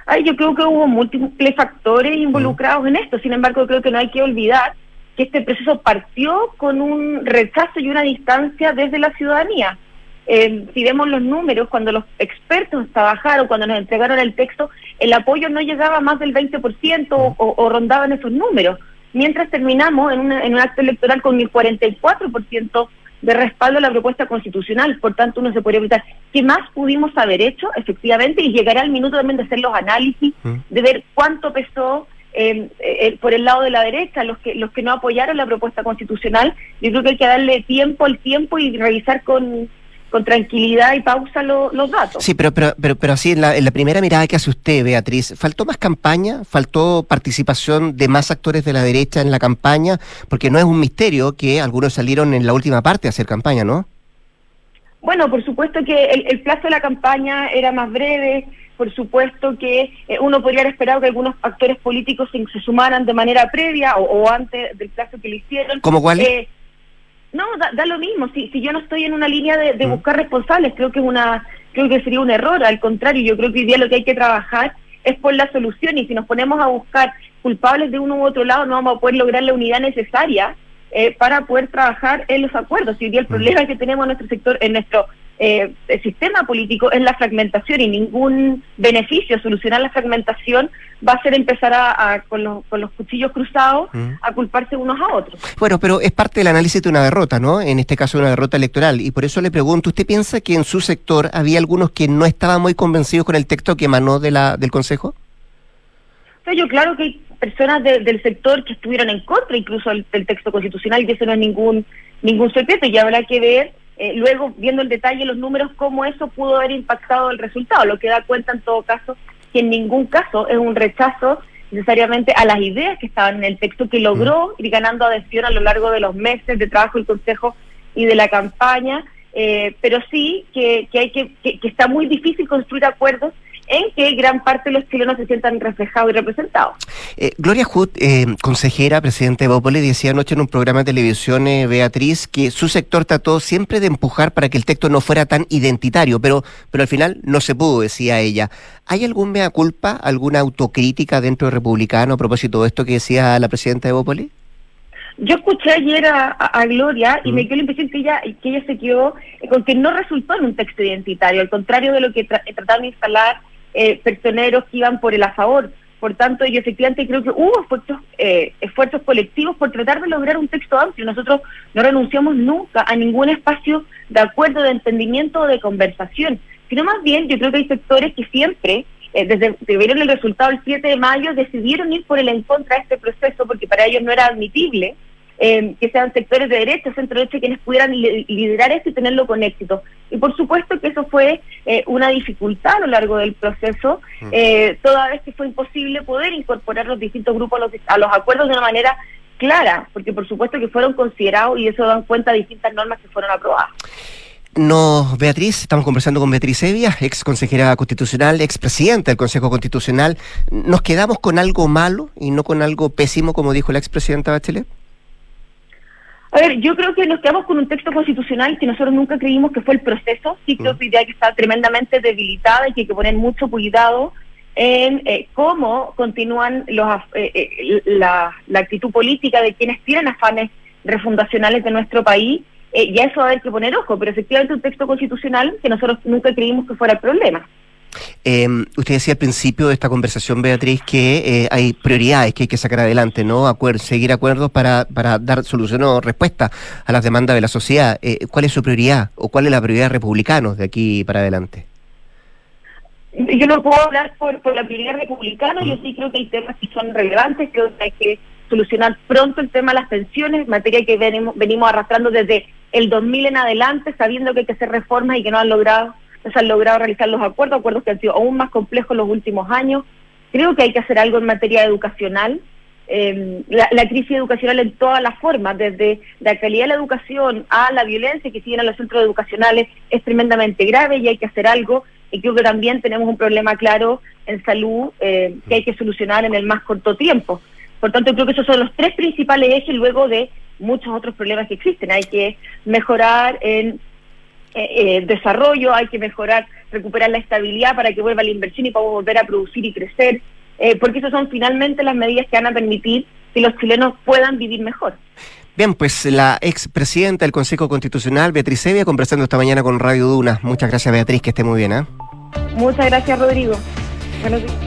Ay, yo creo que hubo múltiples factores involucrados en esto, sin embargo creo que no hay que olvidar que este proceso partió con un rechazo y una distancia desde la ciudadanía. Eh, si vemos los números, cuando los expertos trabajaron, cuando nos entregaron el texto, el apoyo no llegaba a más del 20% o, o rondaban esos números, mientras terminamos en, una, en un acto electoral con el 44% de respaldo a la propuesta constitucional. Por tanto, uno se podría preguntar, ¿qué más pudimos haber hecho efectivamente? Y llegará el minuto también de hacer los análisis, de ver cuánto pesó eh, eh, por el lado de la derecha, los que los que no apoyaron la propuesta constitucional. Yo creo que hay que darle tiempo al tiempo y revisar con con tranquilidad y pausa los datos. Sí, pero, pero, pero, pero así, en la, en la primera mirada que hace usted, Beatriz, ¿faltó más campaña? ¿Faltó participación de más actores de la derecha en la campaña? Porque no es un misterio que algunos salieron en la última parte a hacer campaña, ¿no? Bueno, por supuesto que el, el plazo de la campaña era más breve, por supuesto que eh, uno podría haber esperado que algunos actores políticos se, se sumaran de manera previa o, o, antes del plazo que le hicieron. ¿Cómo cuál? Eh, no, da, da, lo mismo. Si, si yo no estoy en una línea de, de buscar responsables, creo que es una, creo que sería un error. Al contrario, yo creo que hoy día lo que hay que trabajar es por la solución y si nos ponemos a buscar culpables de uno u otro lado, no vamos a poder lograr la unidad necesaria eh, para poder trabajar en los acuerdos. Y hoy día el problema que tenemos en nuestro sector, en nuestro eh, sistema político es la fragmentación y ningún beneficio solucionar la fragmentación va a ser empezar a, a con, los, con, los, cuchillos cruzados mm. a culparse unos a otros. Bueno, pero es parte del análisis de una derrota, ¿no? En este caso una derrota electoral. Y por eso le pregunto, ¿usted piensa que en su sector había algunos que no estaban muy convencidos con el texto que emanó de la, del Consejo? O sea, yo claro que hay personas de, del sector que estuvieron en contra incluso del, del texto constitucional y eso no es ningún, ningún secreto y habrá que ver eh, luego, viendo el detalle, los números, cómo eso pudo haber impactado el resultado, lo que da cuenta en todo caso que en ningún caso es un rechazo necesariamente a las ideas que estaban en el texto, que logró ir ganando adhesión a lo largo de los meses de trabajo del Consejo y de la campaña, eh, pero sí que, que hay que, que, que está muy difícil construir acuerdos en que gran parte de los chilenos se sientan reflejados y representados. Eh, Gloria Hood, eh, consejera, presidente de Bópoli, decía anoche en un programa de televisión, eh, Beatriz, que su sector trató siempre de empujar para que el texto no fuera tan identitario, pero, pero al final no se pudo, decía ella. ¿Hay algún mea culpa, alguna autocrítica dentro de Republicano a propósito de esto que decía la presidenta de Bópoli? Yo escuché ayer a, Gloria y mm. me quedó la impresión que ella, que ella se quedó con que no resultó en un texto identitario, al contrario de lo que tra trataron de instalar eh, personeros que iban por el a favor. Por tanto, yo efectivamente creo que hubo esfuerzos, eh, esfuerzos colectivos por tratar de lograr un texto amplio. Nosotros no renunciamos nunca a ningún espacio de acuerdo, de entendimiento o de conversación, sino más bien yo creo que hay sectores que siempre, eh, desde que vieron el resultado el 7 de mayo, decidieron ir por el en contra de este proceso porque para ellos no era admitible eh, que sean sectores de derecha, centro derecha, quienes pudieran liderar esto y tenerlo con éxito. Y por supuesto que eso fue eh, una dificultad a lo largo del proceso, eh, toda vez que fue imposible poder incorporar los distintos grupos a los, a los acuerdos de una manera clara, porque por supuesto que fueron considerados y eso dan cuenta de distintas normas que fueron aprobadas. No, Beatriz, estamos conversando con Beatriz Evia, ex consejera constitucional, ex presidenta del Consejo Constitucional. ¿Nos quedamos con algo malo y no con algo pésimo, como dijo la expresidenta Bachelet? A ver, yo creo que nos quedamos con un texto constitucional que nosotros nunca creímos que fue el proceso. Sí creo que idea que está tremendamente debilitada y que hay que poner mucho cuidado en eh, cómo continúan los, eh, eh, la, la, actitud política de quienes tienen afanes refundacionales de nuestro país. y a eso va a haber que poner ojo, pero efectivamente un texto constitucional que nosotros nunca creímos que fuera el problema. Eh, usted decía al principio de esta conversación, Beatriz, que eh, hay prioridades que hay que sacar adelante, ¿no? Acuer seguir acuerdos para, para dar solución o respuesta a las demandas de la sociedad. Eh, ¿Cuál es su prioridad o cuál es la prioridad de republicanos de aquí para adelante? Yo no puedo hablar por, por la prioridad republicana, mm. yo sí creo que hay temas que son relevantes, creo que hay que solucionar pronto el tema de las pensiones, materia que venimos, venimos arrastrando desde el 2000 en adelante, sabiendo que hay que hacer reformas y que no han logrado se han logrado realizar los acuerdos, acuerdos que han sido aún más complejos en los últimos años. Creo que hay que hacer algo en materia educacional. Eh, la, la, crisis educacional en todas las formas, desde la calidad de la educación a la violencia que siguen en los centros educacionales, es tremendamente grave y hay que hacer algo. y creo que también tenemos un problema claro en salud eh, que hay que solucionar en el más corto tiempo. Por tanto, creo que esos son los tres principales ejes luego de muchos otros problemas que existen. Hay que mejorar en eh, eh, desarrollo, hay que mejorar, recuperar la estabilidad para que vuelva la inversión y podamos volver a producir y crecer, eh, porque esas son finalmente las medidas que van a permitir que los chilenos puedan vivir mejor. Bien, pues la expresidenta del Consejo Constitucional, Beatriz Evia, conversando esta mañana con Radio Duna. Muchas gracias, Beatriz, que esté muy bien. ¿eh? Muchas gracias, Rodrigo.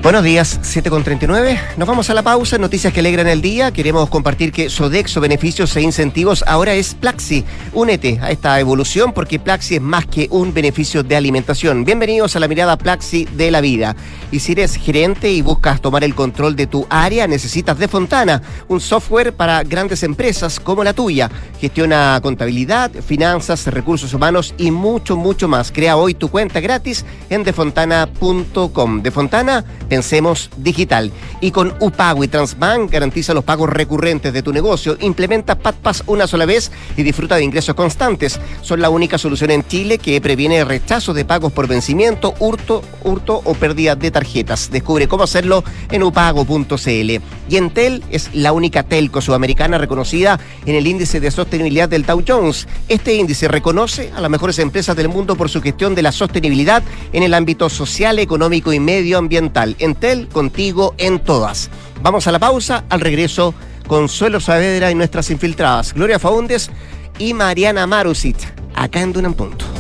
Buenos días, 7 con 39. Nos vamos a la pausa. Noticias que alegran el día. Queremos compartir que Sodexo Beneficios e Incentivos ahora es Plaxi. Únete a esta evolución porque Plaxi es más que un beneficio de alimentación. Bienvenidos a la mirada Plaxi de la vida. Y si eres gerente y buscas tomar el control de tu área, necesitas de Fontana, un software para grandes empresas como la tuya. Gestiona contabilidad, finanzas, recursos humanos y mucho, mucho más. Crea hoy tu cuenta gratis en defontana.com. De Fontana pensemos digital. Y con UPAGO y Transbank garantiza los pagos recurrentes de tu negocio. Implementa PatPass una sola vez y disfruta de ingresos constantes. Son la única solución en Chile que previene rechazo de pagos por vencimiento, hurto, hurto o pérdida de tarjetas. Descubre cómo hacerlo en upago.cl. Y Entel es la única telco sudamericana reconocida en el índice de sostenibilidad del Dow Jones. Este índice reconoce a las mejores empresas del mundo por su gestión de la sostenibilidad en el ámbito social, económico y medioambiental Entel, contigo en todas. Vamos a la pausa, al regreso, Consuelo Saavedra y nuestras infiltradas, Gloria Faúndes y Mariana Marusit, acá en Dunan Punto.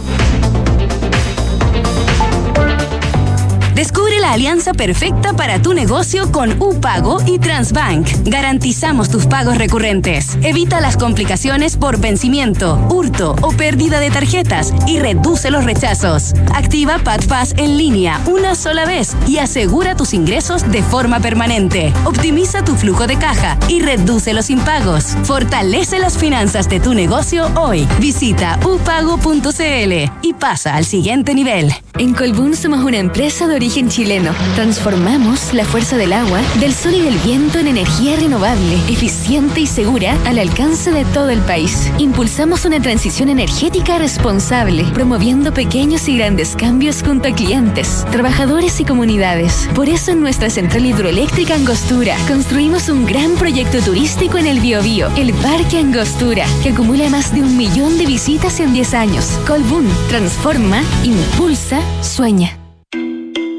Alianza perfecta para tu negocio con UPago y Transbank. Garantizamos tus pagos recurrentes. Evita las complicaciones por vencimiento, hurto o pérdida de tarjetas y reduce los rechazos. Activa PatPass en línea una sola vez y asegura tus ingresos de forma permanente. Optimiza tu flujo de caja y reduce los impagos. Fortalece las finanzas de tu negocio hoy. Visita upago.cl y pasa al siguiente nivel. En Colbún somos una empresa de origen chileno. Transformamos la fuerza del agua, del sol y del viento en energía renovable, eficiente y segura al alcance de todo el país. Impulsamos una transición energética responsable, promoviendo pequeños y grandes cambios junto a clientes, trabajadores y comunidades. Por eso en nuestra central hidroeléctrica Angostura construimos un gran proyecto turístico en el Biobío, el Parque Angostura, que acumula más de un millón de visitas en 10 años. Colbún transforma, impulsa, sueña.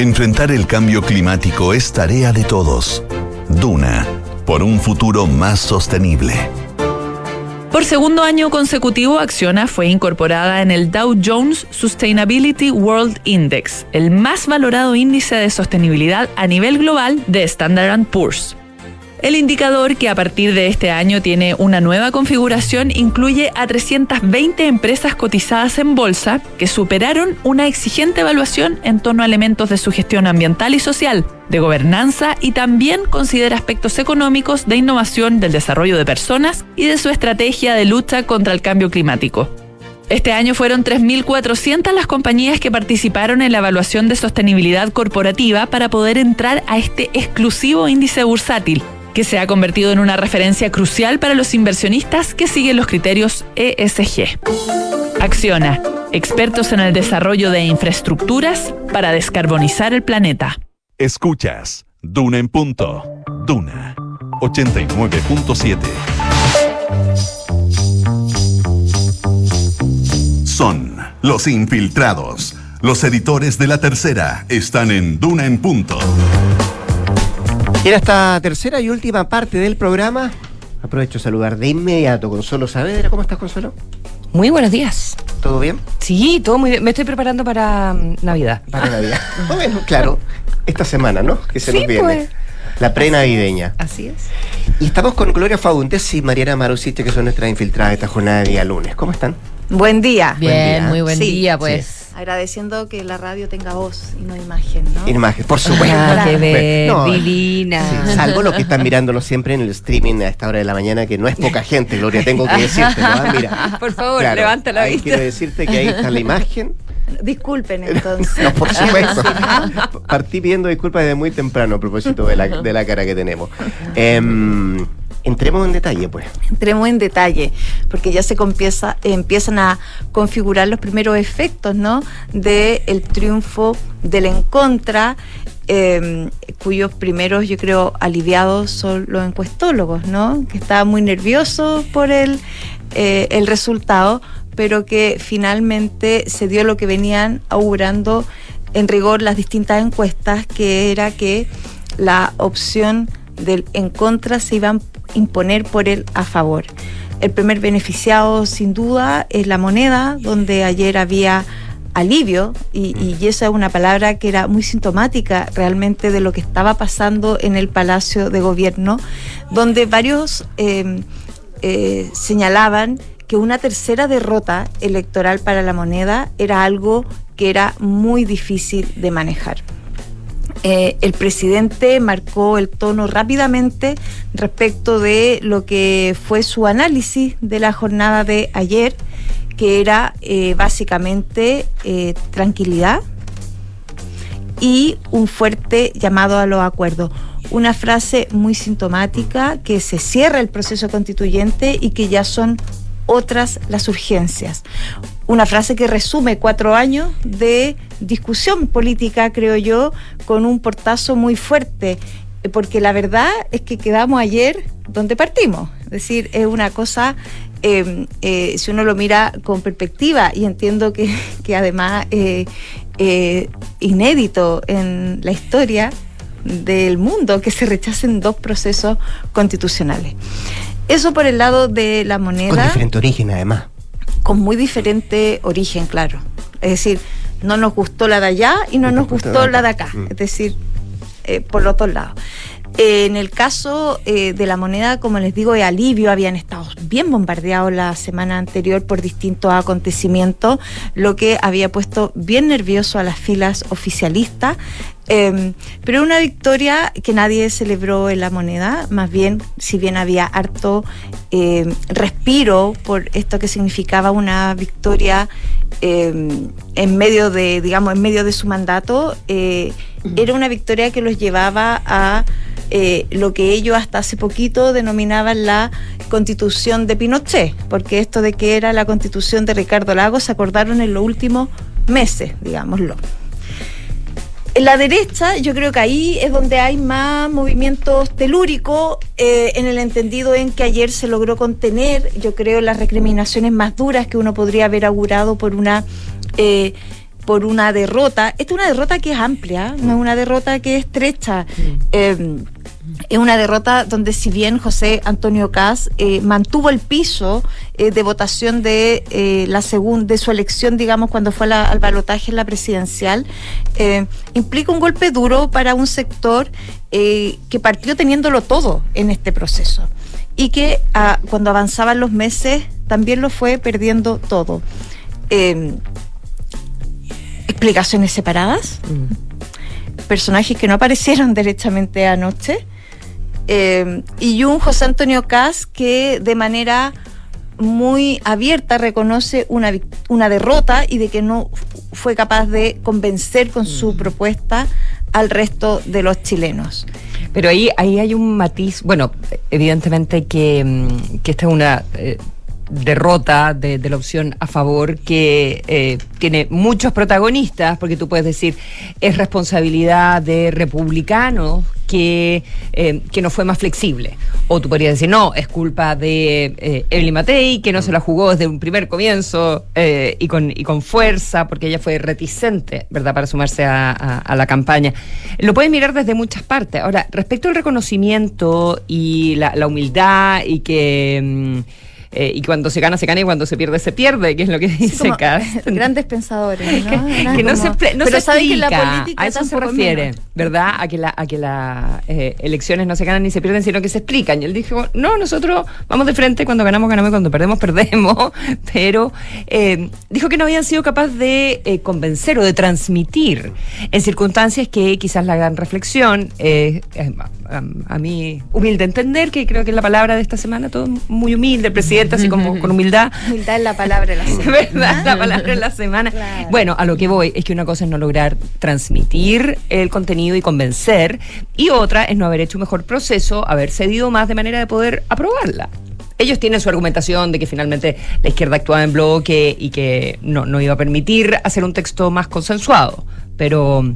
Enfrentar el cambio climático es tarea de todos. Duna, por un futuro más sostenible. Por segundo año consecutivo, Acciona fue incorporada en el Dow Jones Sustainability World Index, el más valorado índice de sostenibilidad a nivel global de Standard Poor's. El indicador, que a partir de este año tiene una nueva configuración, incluye a 320 empresas cotizadas en bolsa que superaron una exigente evaluación en torno a elementos de su gestión ambiental y social, de gobernanza y también considera aspectos económicos de innovación del desarrollo de personas y de su estrategia de lucha contra el cambio climático. Este año fueron 3.400 las compañías que participaron en la evaluación de sostenibilidad corporativa para poder entrar a este exclusivo índice bursátil, que se ha convertido en una referencia crucial para los inversionistas que siguen los criterios ESG. Acciona, expertos en el desarrollo de infraestructuras para descarbonizar el planeta. Escuchas Duna en punto. Duna 89.7. Son los infiltrados. Los editores de la tercera están en Duna en punto. En esta tercera y última parte del programa, aprovecho de saludar de inmediato a Consuelo Saavedra. ¿Cómo estás, Consuelo? Muy buenos días. ¿Todo bien? Sí, todo muy bien. Me estoy preparando para mm, Navidad. Para Navidad. bueno, claro, esta semana, ¿no? Que se Sí, nos viene. pues. La pre-navideña. Así es. Y estamos con Gloria Fauntes y Mariana Marusite, que son nuestras infiltradas esta jornada de día lunes. ¿Cómo están? Buen día. Bien, Buen día. muy buen Sí, día, pues. Agradeciendo que la radio tenga voz y no imagen, ¿no? Imagen, por supuesto. Ah, qué No, divina. Sí, salvo los que están mirándonos siempre en el streaming a esta hora de la mañana, que no es poca gente, Gloria, tengo que decirte. ¿no? Ah, Mira, Por favor, claro, levanta la ahí vista. Quiero decirte que ahí está la imagen. Disculpen entonces. No, por supuesto. Partí pidiendo disculpas desde muy temprano a propósito de la, de la cara que tenemos. Em, entremos en detalle, pues. Entremos en detalle, porque ya se compieza- empiezan a configurar los primeros efectos, ¿no? De el triunfo del en contra, eh, cuyos primeros, yo creo, aliviados son los encuestólogos, ¿no? Que estaban muy nerviosos por el, eh, el resultado, pero que finalmente se dio lo que venían augurando en rigor las distintas encuestas, que era que la opción del en contra se iba a imponer por el a favor. El primer beneficiado, sin duda, es la moneda, donde ayer había alivio, y, y esa es una palabra que era muy sintomática realmente de lo que estaba pasando en el Palacio de Gobierno, donde varios eh, eh, señalaban que una tercera derrota electoral para la moneda era algo que era muy difícil de manejar. Eh, el presidente marcó el tono rápidamente respecto de lo que fue su análisis de la jornada de ayer, que era eh, básicamente eh, tranquilidad y un fuerte llamado a los acuerdos. Una frase muy sintomática que se cierra el proceso constituyente y que ya son otras las urgencias. Una frase que resume cuatro años de discusión política, creo yo, con un portazo muy fuerte, eh, porque la verdad es que quedamos ayer donde partimos. Es decir, es una cosa, eh, eh, si uno lo mira con perspectiva, y entiendo que, que además eh, eh, inédito en la historia del mundo que se rechacen dos procesos constitucionales. Eso por el lado de la moneda Con diferente origen, además. Con muy diferente origen, claro. Es decir, no nos gustó la de allá y no nos gustó la de acá. Mm. Es decir, eh, por los dos lados. Eh, en el caso eh, de la moneda, como les digo, de alivio, habían estado bien bombardeados la semana anterior por distintos acontecimientos, lo que había puesto bien nervioso a las filas oficialistas. Eh, pero una victoria que nadie celebró en la moneda, más bien, si bien había harto eh, respiro por esto que significaba una victoria eh, en medio de, digamos, en medio de su mandato, eh, era una victoria que los llevaba a eh, lo que ellos hasta hace poquito denominaban la constitución de Pinochet, porque esto de que era la constitución de Ricardo Lagos se acordaron en los últimos meses, digámoslo. En la derecha, yo creo que ahí es donde hay más movimientos telúricos, eh, en el entendido en que ayer se logró contener, yo creo, las recriminaciones más duras que uno podría haber augurado por una eh, por una derrota. Esta es una derrota que es amplia, no es una derrota que es estrecha. Eh, es una derrota donde si bien José Antonio Caz eh, mantuvo el piso eh, de votación de eh, la segunda de su elección, digamos, cuando fue la- al balotaje en la presidencial, implica un golpe duro para un sector que partió teniéndolo todo en este proceso y que ah, cuando avanzaban los meses también lo fue perdiendo todo. Explicaciones separadas personajes que no aparecieron derechamente anoche. Eh, y un José Antonio Caz que de manera muy abierta reconoce una, una derrota y de que no fue capaz de convencer con su propuesta al resto de los chilenos. Pero ahí, ahí hay un matiz, bueno, evidentemente que, mm, que esta es una eh, derrota de, de la opción a favor que eh, tiene muchos protagonistas, porque tú puedes decir, es responsabilidad de republicanos que, eh, que no fue más flexible. O tú podrías decir, no, es culpa de eh, Evelyn Matei, que no se la jugó desde un primer comienzo eh, y, con, y con fuerza, porque ella fue reticente, ¿verdad?, para sumarse a, la campaña. Lo puedes mirar desde muchas partes. Ahora, respecto al reconocimiento y la, la humildad y que... mm, eh, y cuando se gana, se gana y cuando se pierde, se pierde, que es lo que dice como Cast. Grandes pensadores, ¿no? Que no como- se, no pero se que la política a eso se refiere, menos. ¿verdad? A que la, a que las eh, elecciones no se ganan ni se pierden, sino que se explican. Y él dijo, no, nosotros vamos de frente, cuando ganamos, ganamos, y cuando perdemos, perdemos. Pero eh, dijo que no habían sido capaces de eh, convencer o de transmitir en circunstancias que quizás la gran reflexión, eh, a, a mí humilde entender, que creo que es la palabra de esta semana, todo muy humilde, el presidente, así como con humildad. Humildad es la palabra de la semana. ¿Verdad? La palabra de la semana. Bueno, a lo que voy es que una cosa es no lograr transmitir el contenido y convencer, y otra es no haber hecho un mejor proceso, haber cedido más de manera de poder aprobarla. Ellos tienen su argumentación de que finalmente la izquierda actuaba en bloque y que no, no iba a permitir hacer un texto más consensuado, pero,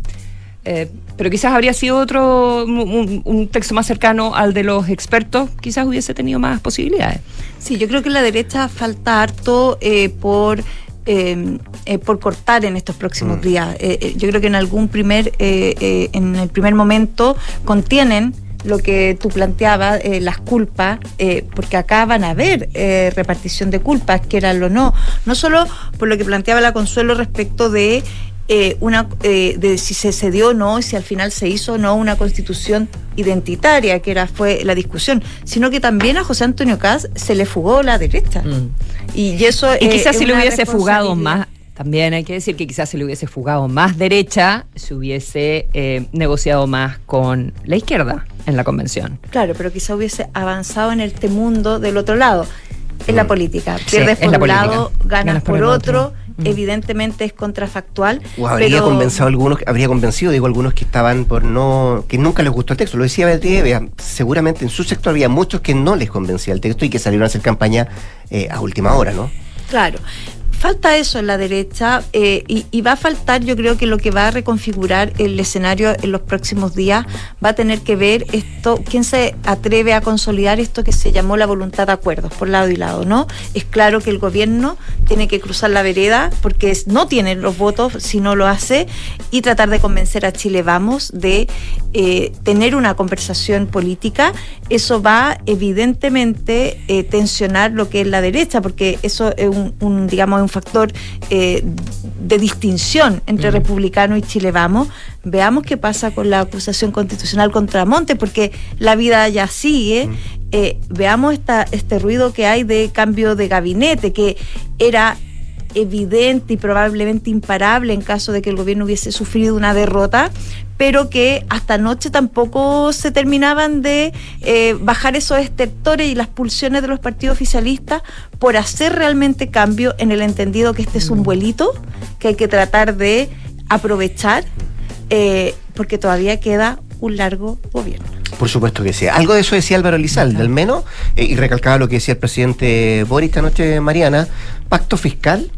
eh, pero quizás habría sido otro, un- texto más cercano al de los expertos, quizás hubiese tenido más posibilidades. Sí, yo creo que en la derecha falta harto eh, por eh, eh, por cortar en estos próximos Mm. días. Eh, eh, yo creo que en algún primer eh, eh, en el primer momento contienen lo que tú planteabas, eh, las culpas, eh, porque acá van a haber eh, repartición de culpas, que era lo no. No solo por lo que planteaba la Consuelo respecto de eh, una eh, de si se cedió o no, y si al final se hizo o no una constitución identitaria, que era fue la discusión, sino que también a José Antonio Caz se le fugó la derecha. Y, y eso Y quizás si le hubiese fugado más, también hay que decir que quizás si le hubiese fugado más derecha, se hubiese eh, negociado más con la izquierda en la convención. Claro, pero quizá hubiese avanzado en este mundo del otro lado. Es la política. Sí, Pierdes es por un política. lado, ganas, Ganas por por, el otro. otro. Mm. Evidentemente es contrafactual. O habría pero- convencido algunos, habría convencido, digo, algunos que estaban por no, que nunca les gustó el texto. Lo decía Evea, seguramente en su sector había muchos que no les convencía el texto y que salieron a hacer campaña eh, a última hora, ¿no? Claro. Falta eso en la derecha eh, y, va a faltar, yo creo que lo que va a reconfigurar el escenario en los próximos días va a tener que ver esto, quién se atreve a consolidar esto que se llamó la voluntad de acuerdos, por lado y lado, ¿no? Es claro que el gobierno tiene que cruzar la vereda porque no tiene los votos si no lo hace y tratar de convencer a Chile Vamos de eh, tener una conversación política. Eso va evidentemente eh, tensionar lo que es la derecha, porque eso es un, un, digamos, un factor eh, de distinción entre republicano y Chile Vamos. Veamos qué pasa con la acusación constitucional contra Monte, porque la vida ya sigue. Eh, veamos esta, este ruido que hay de cambio de gabinete, que era evidente y probablemente imparable en caso de que el gobierno hubiese sufrido una derrota, pero que hasta anoche tampoco se terminaban de eh, bajar esos estertores y las pulsiones de los partidos oficialistas por hacer realmente cambio en el entendido que este es un vuelito que hay que tratar de aprovechar eh, porque todavía queda un largo gobierno. Por supuesto que sí. Algo de eso decía Álvaro Elizalde, al menos, eh, y recalcaba lo que decía el presidente Boris esta noche, Mariana, pacto fiscal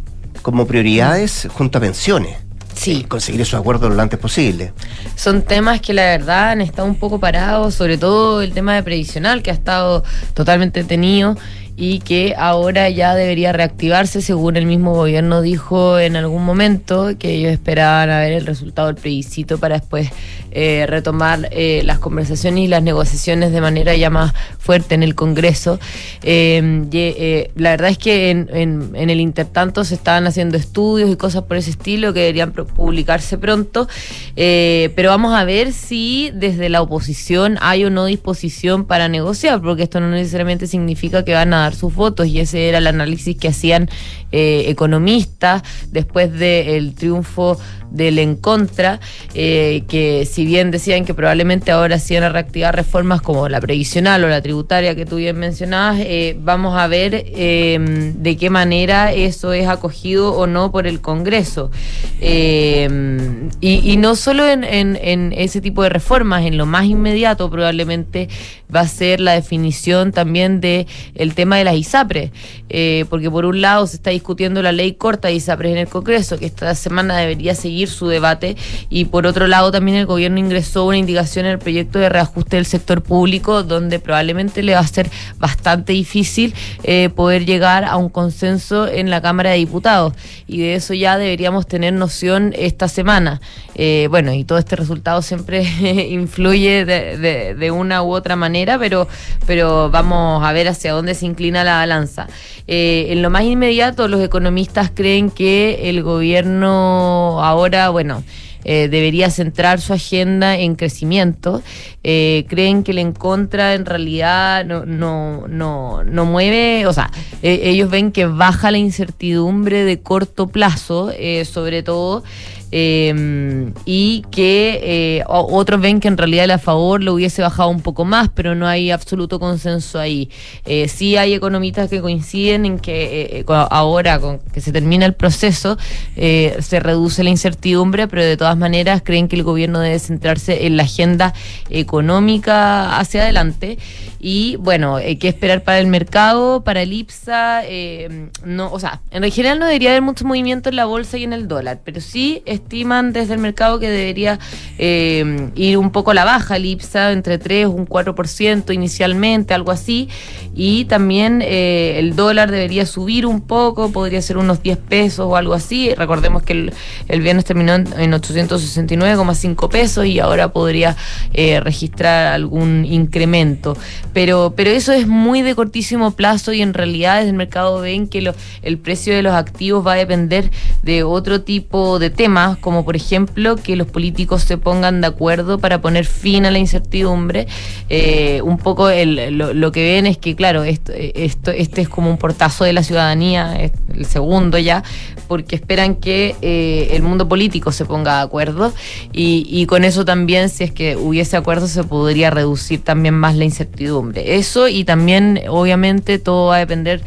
como prioridades junto a pensiones. Sí. Y conseguir esos acuerdos lo antes posible. Son temas que la verdad han estado un poco parados, sobre todo el tema de previsional, que ha estado totalmente detenido y que ahora ya debería reactivarse, según el mismo gobierno dijo en algún momento, que ellos esperaban a ver el resultado del plebiscito para después eh, retomar eh, las conversaciones y las negociaciones de manera ya más fuerte en el Congreso. Y, eh, la verdad es que en, el intertanto se estaban haciendo estudios y cosas por ese estilo que deberían publicarse pronto, eh, pero vamos a ver si desde la oposición hay o no disposición para negociar, porque esto no necesariamente significa que van a dar sus votos y ese era el análisis que hacían economistas después del triunfo del en contra, eh, que si bien decían que probablemente ahora sí van a reactivar reformas como la previsional o la tributaria que tú bien mencionabas, eh, vamos a ver eh, de qué manera eso es acogido o no por el Congreso. Eh, y, no solo en ese tipo de reformas, en lo más inmediato probablemente va a ser la definición también de el tema de las ISAPRES, eh, porque por un lado se está discutiendo la ley corta de ISAPRES en el Congreso, que esta semana debería seguir su debate, y por otro lado también el gobierno ingresó una indicación en el proyecto de reajuste del sector público, donde probablemente le va a ser bastante difícil eh, poder llegar a un consenso en la Cámara de Diputados, y de eso ya deberíamos tener noción esta semana. Eh, bueno, y todo este resultado siempre influye de, una u otra manera, pero, pero vamos a ver hacia dónde se inclina la balanza. Eh, en lo más inmediato, los economistas creen que el gobierno ahora, bueno, eh, debería centrar su agenda en crecimiento. Eh, creen que el en contra en realidad no, no, no, no mueve, o sea, eh, ellos ven que baja la incertidumbre de corto plazo, eh, sobre todo. Eh, y que eh, otros ven que en realidad el a favor lo hubiese bajado un poco más, pero no hay absoluto consenso ahí. Eh, sí hay economistas que coinciden en que eh, eh, ahora con que se termina el proceso eh, se reduce la incertidumbre, pero de todas maneras creen que el gobierno debe centrarse en la agenda económica hacia adelante. Y bueno, ¿qué esperar para el mercado, para el IPSA? No, o sea, en general no debería haber mucho movimiento en la bolsa y en el dólar, pero sí estiman desde el mercado que debería eh, ir un poco a la baja el IPSA, entre 3 un 4% inicialmente, algo así. Y también eh, el dólar debería subir un poco, podría ser unos 10 pesos o algo así. Recordemos que el, viernes terminó en, en 869,5 pesos y ahora podría eh, registrar algún incremento. Pero, pero eso es muy de cortísimo plazo y en realidad desde el mercado ven que lo- el precio de los activos va a depender de otro tipo de temas, como por ejemplo que los políticos se pongan de acuerdo para poner fin a la incertidumbre. Eh, un poco el- lo, que ven es que, claro, esto, esto, este es como un portazo de la ciudadanía, el segundo ya, porque esperan que eh, el mundo político se ponga de acuerdo y, y con eso también, si es que hubiese acuerdo, se podría reducir también más la incertidumbre. Eso y también, obviamente, todo va a depender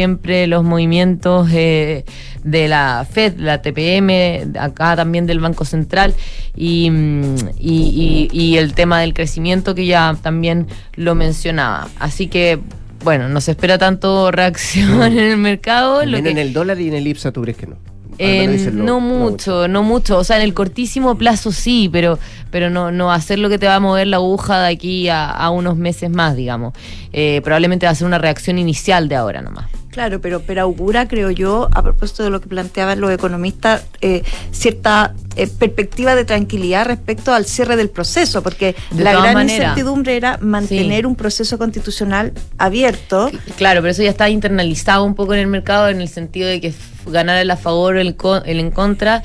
siempre los movimientos eh, de la FED, la TPM, acá también del Banco Central y, mm, y- y- y el tema del crecimiento que ya también lo mencionaba. Así que, bueno, no se espera tanto reacción en el mercado. Lo que, en el dólar y en el IPSA, ¿tú crees que no? Eh, dicen no mucho, no mucho. O sea, en el cortísimo plazo sí, pero, pero no, no ser lo que te va a mover la aguja de aquí a, a unos meses más, digamos. Eh, probablemente va a ser una reacción inicial de ahora nomás. Claro, pero, pero augura, creo yo, a propósito de lo que planteaban los economistas, eh, cierta eh, perspectiva de tranquilidad respecto al cierre del proceso, porque De la gran incertidumbre era mantener un proceso constitucional abierto. Claro, pero eso ya está internalizado un poco en el mercado en el sentido de que ganar el a favor o el, el en contra,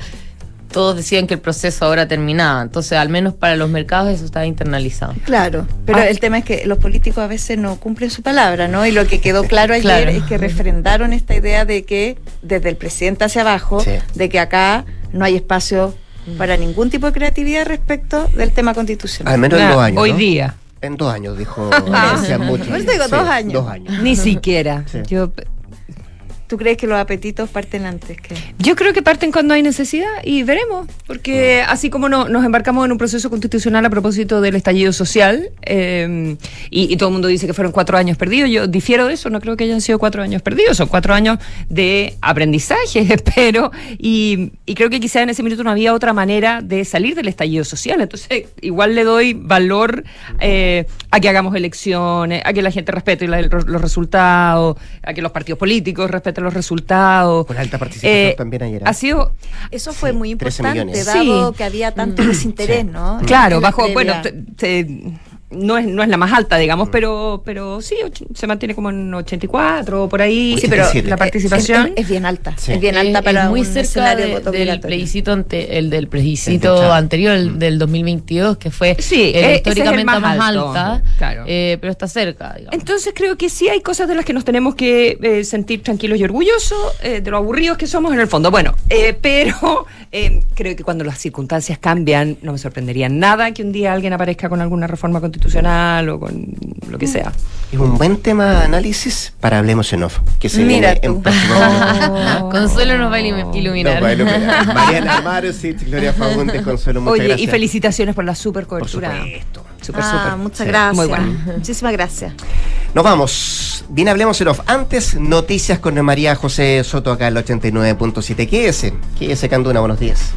todos decían que el proceso ahora terminaba. Entonces, al menos para los mercados eso está internalizado. Claro, pero Ah. el tema es que los políticos a veces no cumplen su palabra, ¿no? Y lo que quedó claro ayer Claro. es que refrendaron esta idea de que desde el presidente hacia abajo, Sí. de que acá no hay espacio para ningún tipo de creatividad respecto del tema constitucional. Al menos en dos años. Hoy ¿no? día. En dos años, dijo. Ah. eso digo dos años. Dos años. Ni siquiera. Sí. Yo, ¿Tú crees que los apetitos parten antes que...? yo creo que parten cuando hay necesidad y veremos, porque así como no- nos embarcamos en un proceso constitucional a propósito del estallido social, eh, y, y todo el mundo dice que fueron cuatro años perdidos, yo difiero de eso, no creo que hayan sido cuatro años perdidos, son cuatro años de aprendizaje, espero, y, y creo que quizá en ese minuto no había otra manera de salir del estallido social, entonces igual le doy valor eh, a que hagamos elecciones, a que la gente respete la- los resultados, a que los partidos políticos respeten los resultados. Con alta participación Eh, también ayer. ¿eh? Ha sido Eso fue muy 13 importante, dado Sí. que había tanto desinterés, ¿no? Claro, bajo, bueno, te- no es, no es la más alta, digamos, pero, pero sí, se mantiene como en 84 o por ahí. Sí, pero 87. la participación. Es, es bien alta. Sí. Es bien alta Es- para es muy un cerca de- del plebiscito ante, el del El plebiscito anterior, el del 2022, que fue Sí, eh, ese es el históricamente más más, alto, alta, claro. eh, pero está cerca, digamos. Entonces creo que sí hay cosas de las que nos tenemos que eh, sentir tranquilos y orgullosos, eh, de lo aburridos que somos en el fondo. Bueno, eh, pero eh, creo que cuando las circunstancias cambian, no me sorprendería nada que un día alguien aparezca con alguna reforma constitucional o con lo que sea. Es un buen tema de análisis para Hablemos en Off, que se Mira viene en próximo Oh. Consuelo nos va a ilu- iluminar. Nos va a iluminar. Mariana Marusic, Gloria Fagundes, Consuelo, muchas Oye, gracias. y felicitaciones por la super Por cobertura. supuesto. Super, Ah, super. muchas Sí. gracias. Muy bueno. Muchísimas gracias. Nos vamos. Bien, hablemos en off. Antes, noticias con María José Soto acá en el 89.7. Quédese, quédese, Canduna, buenos días.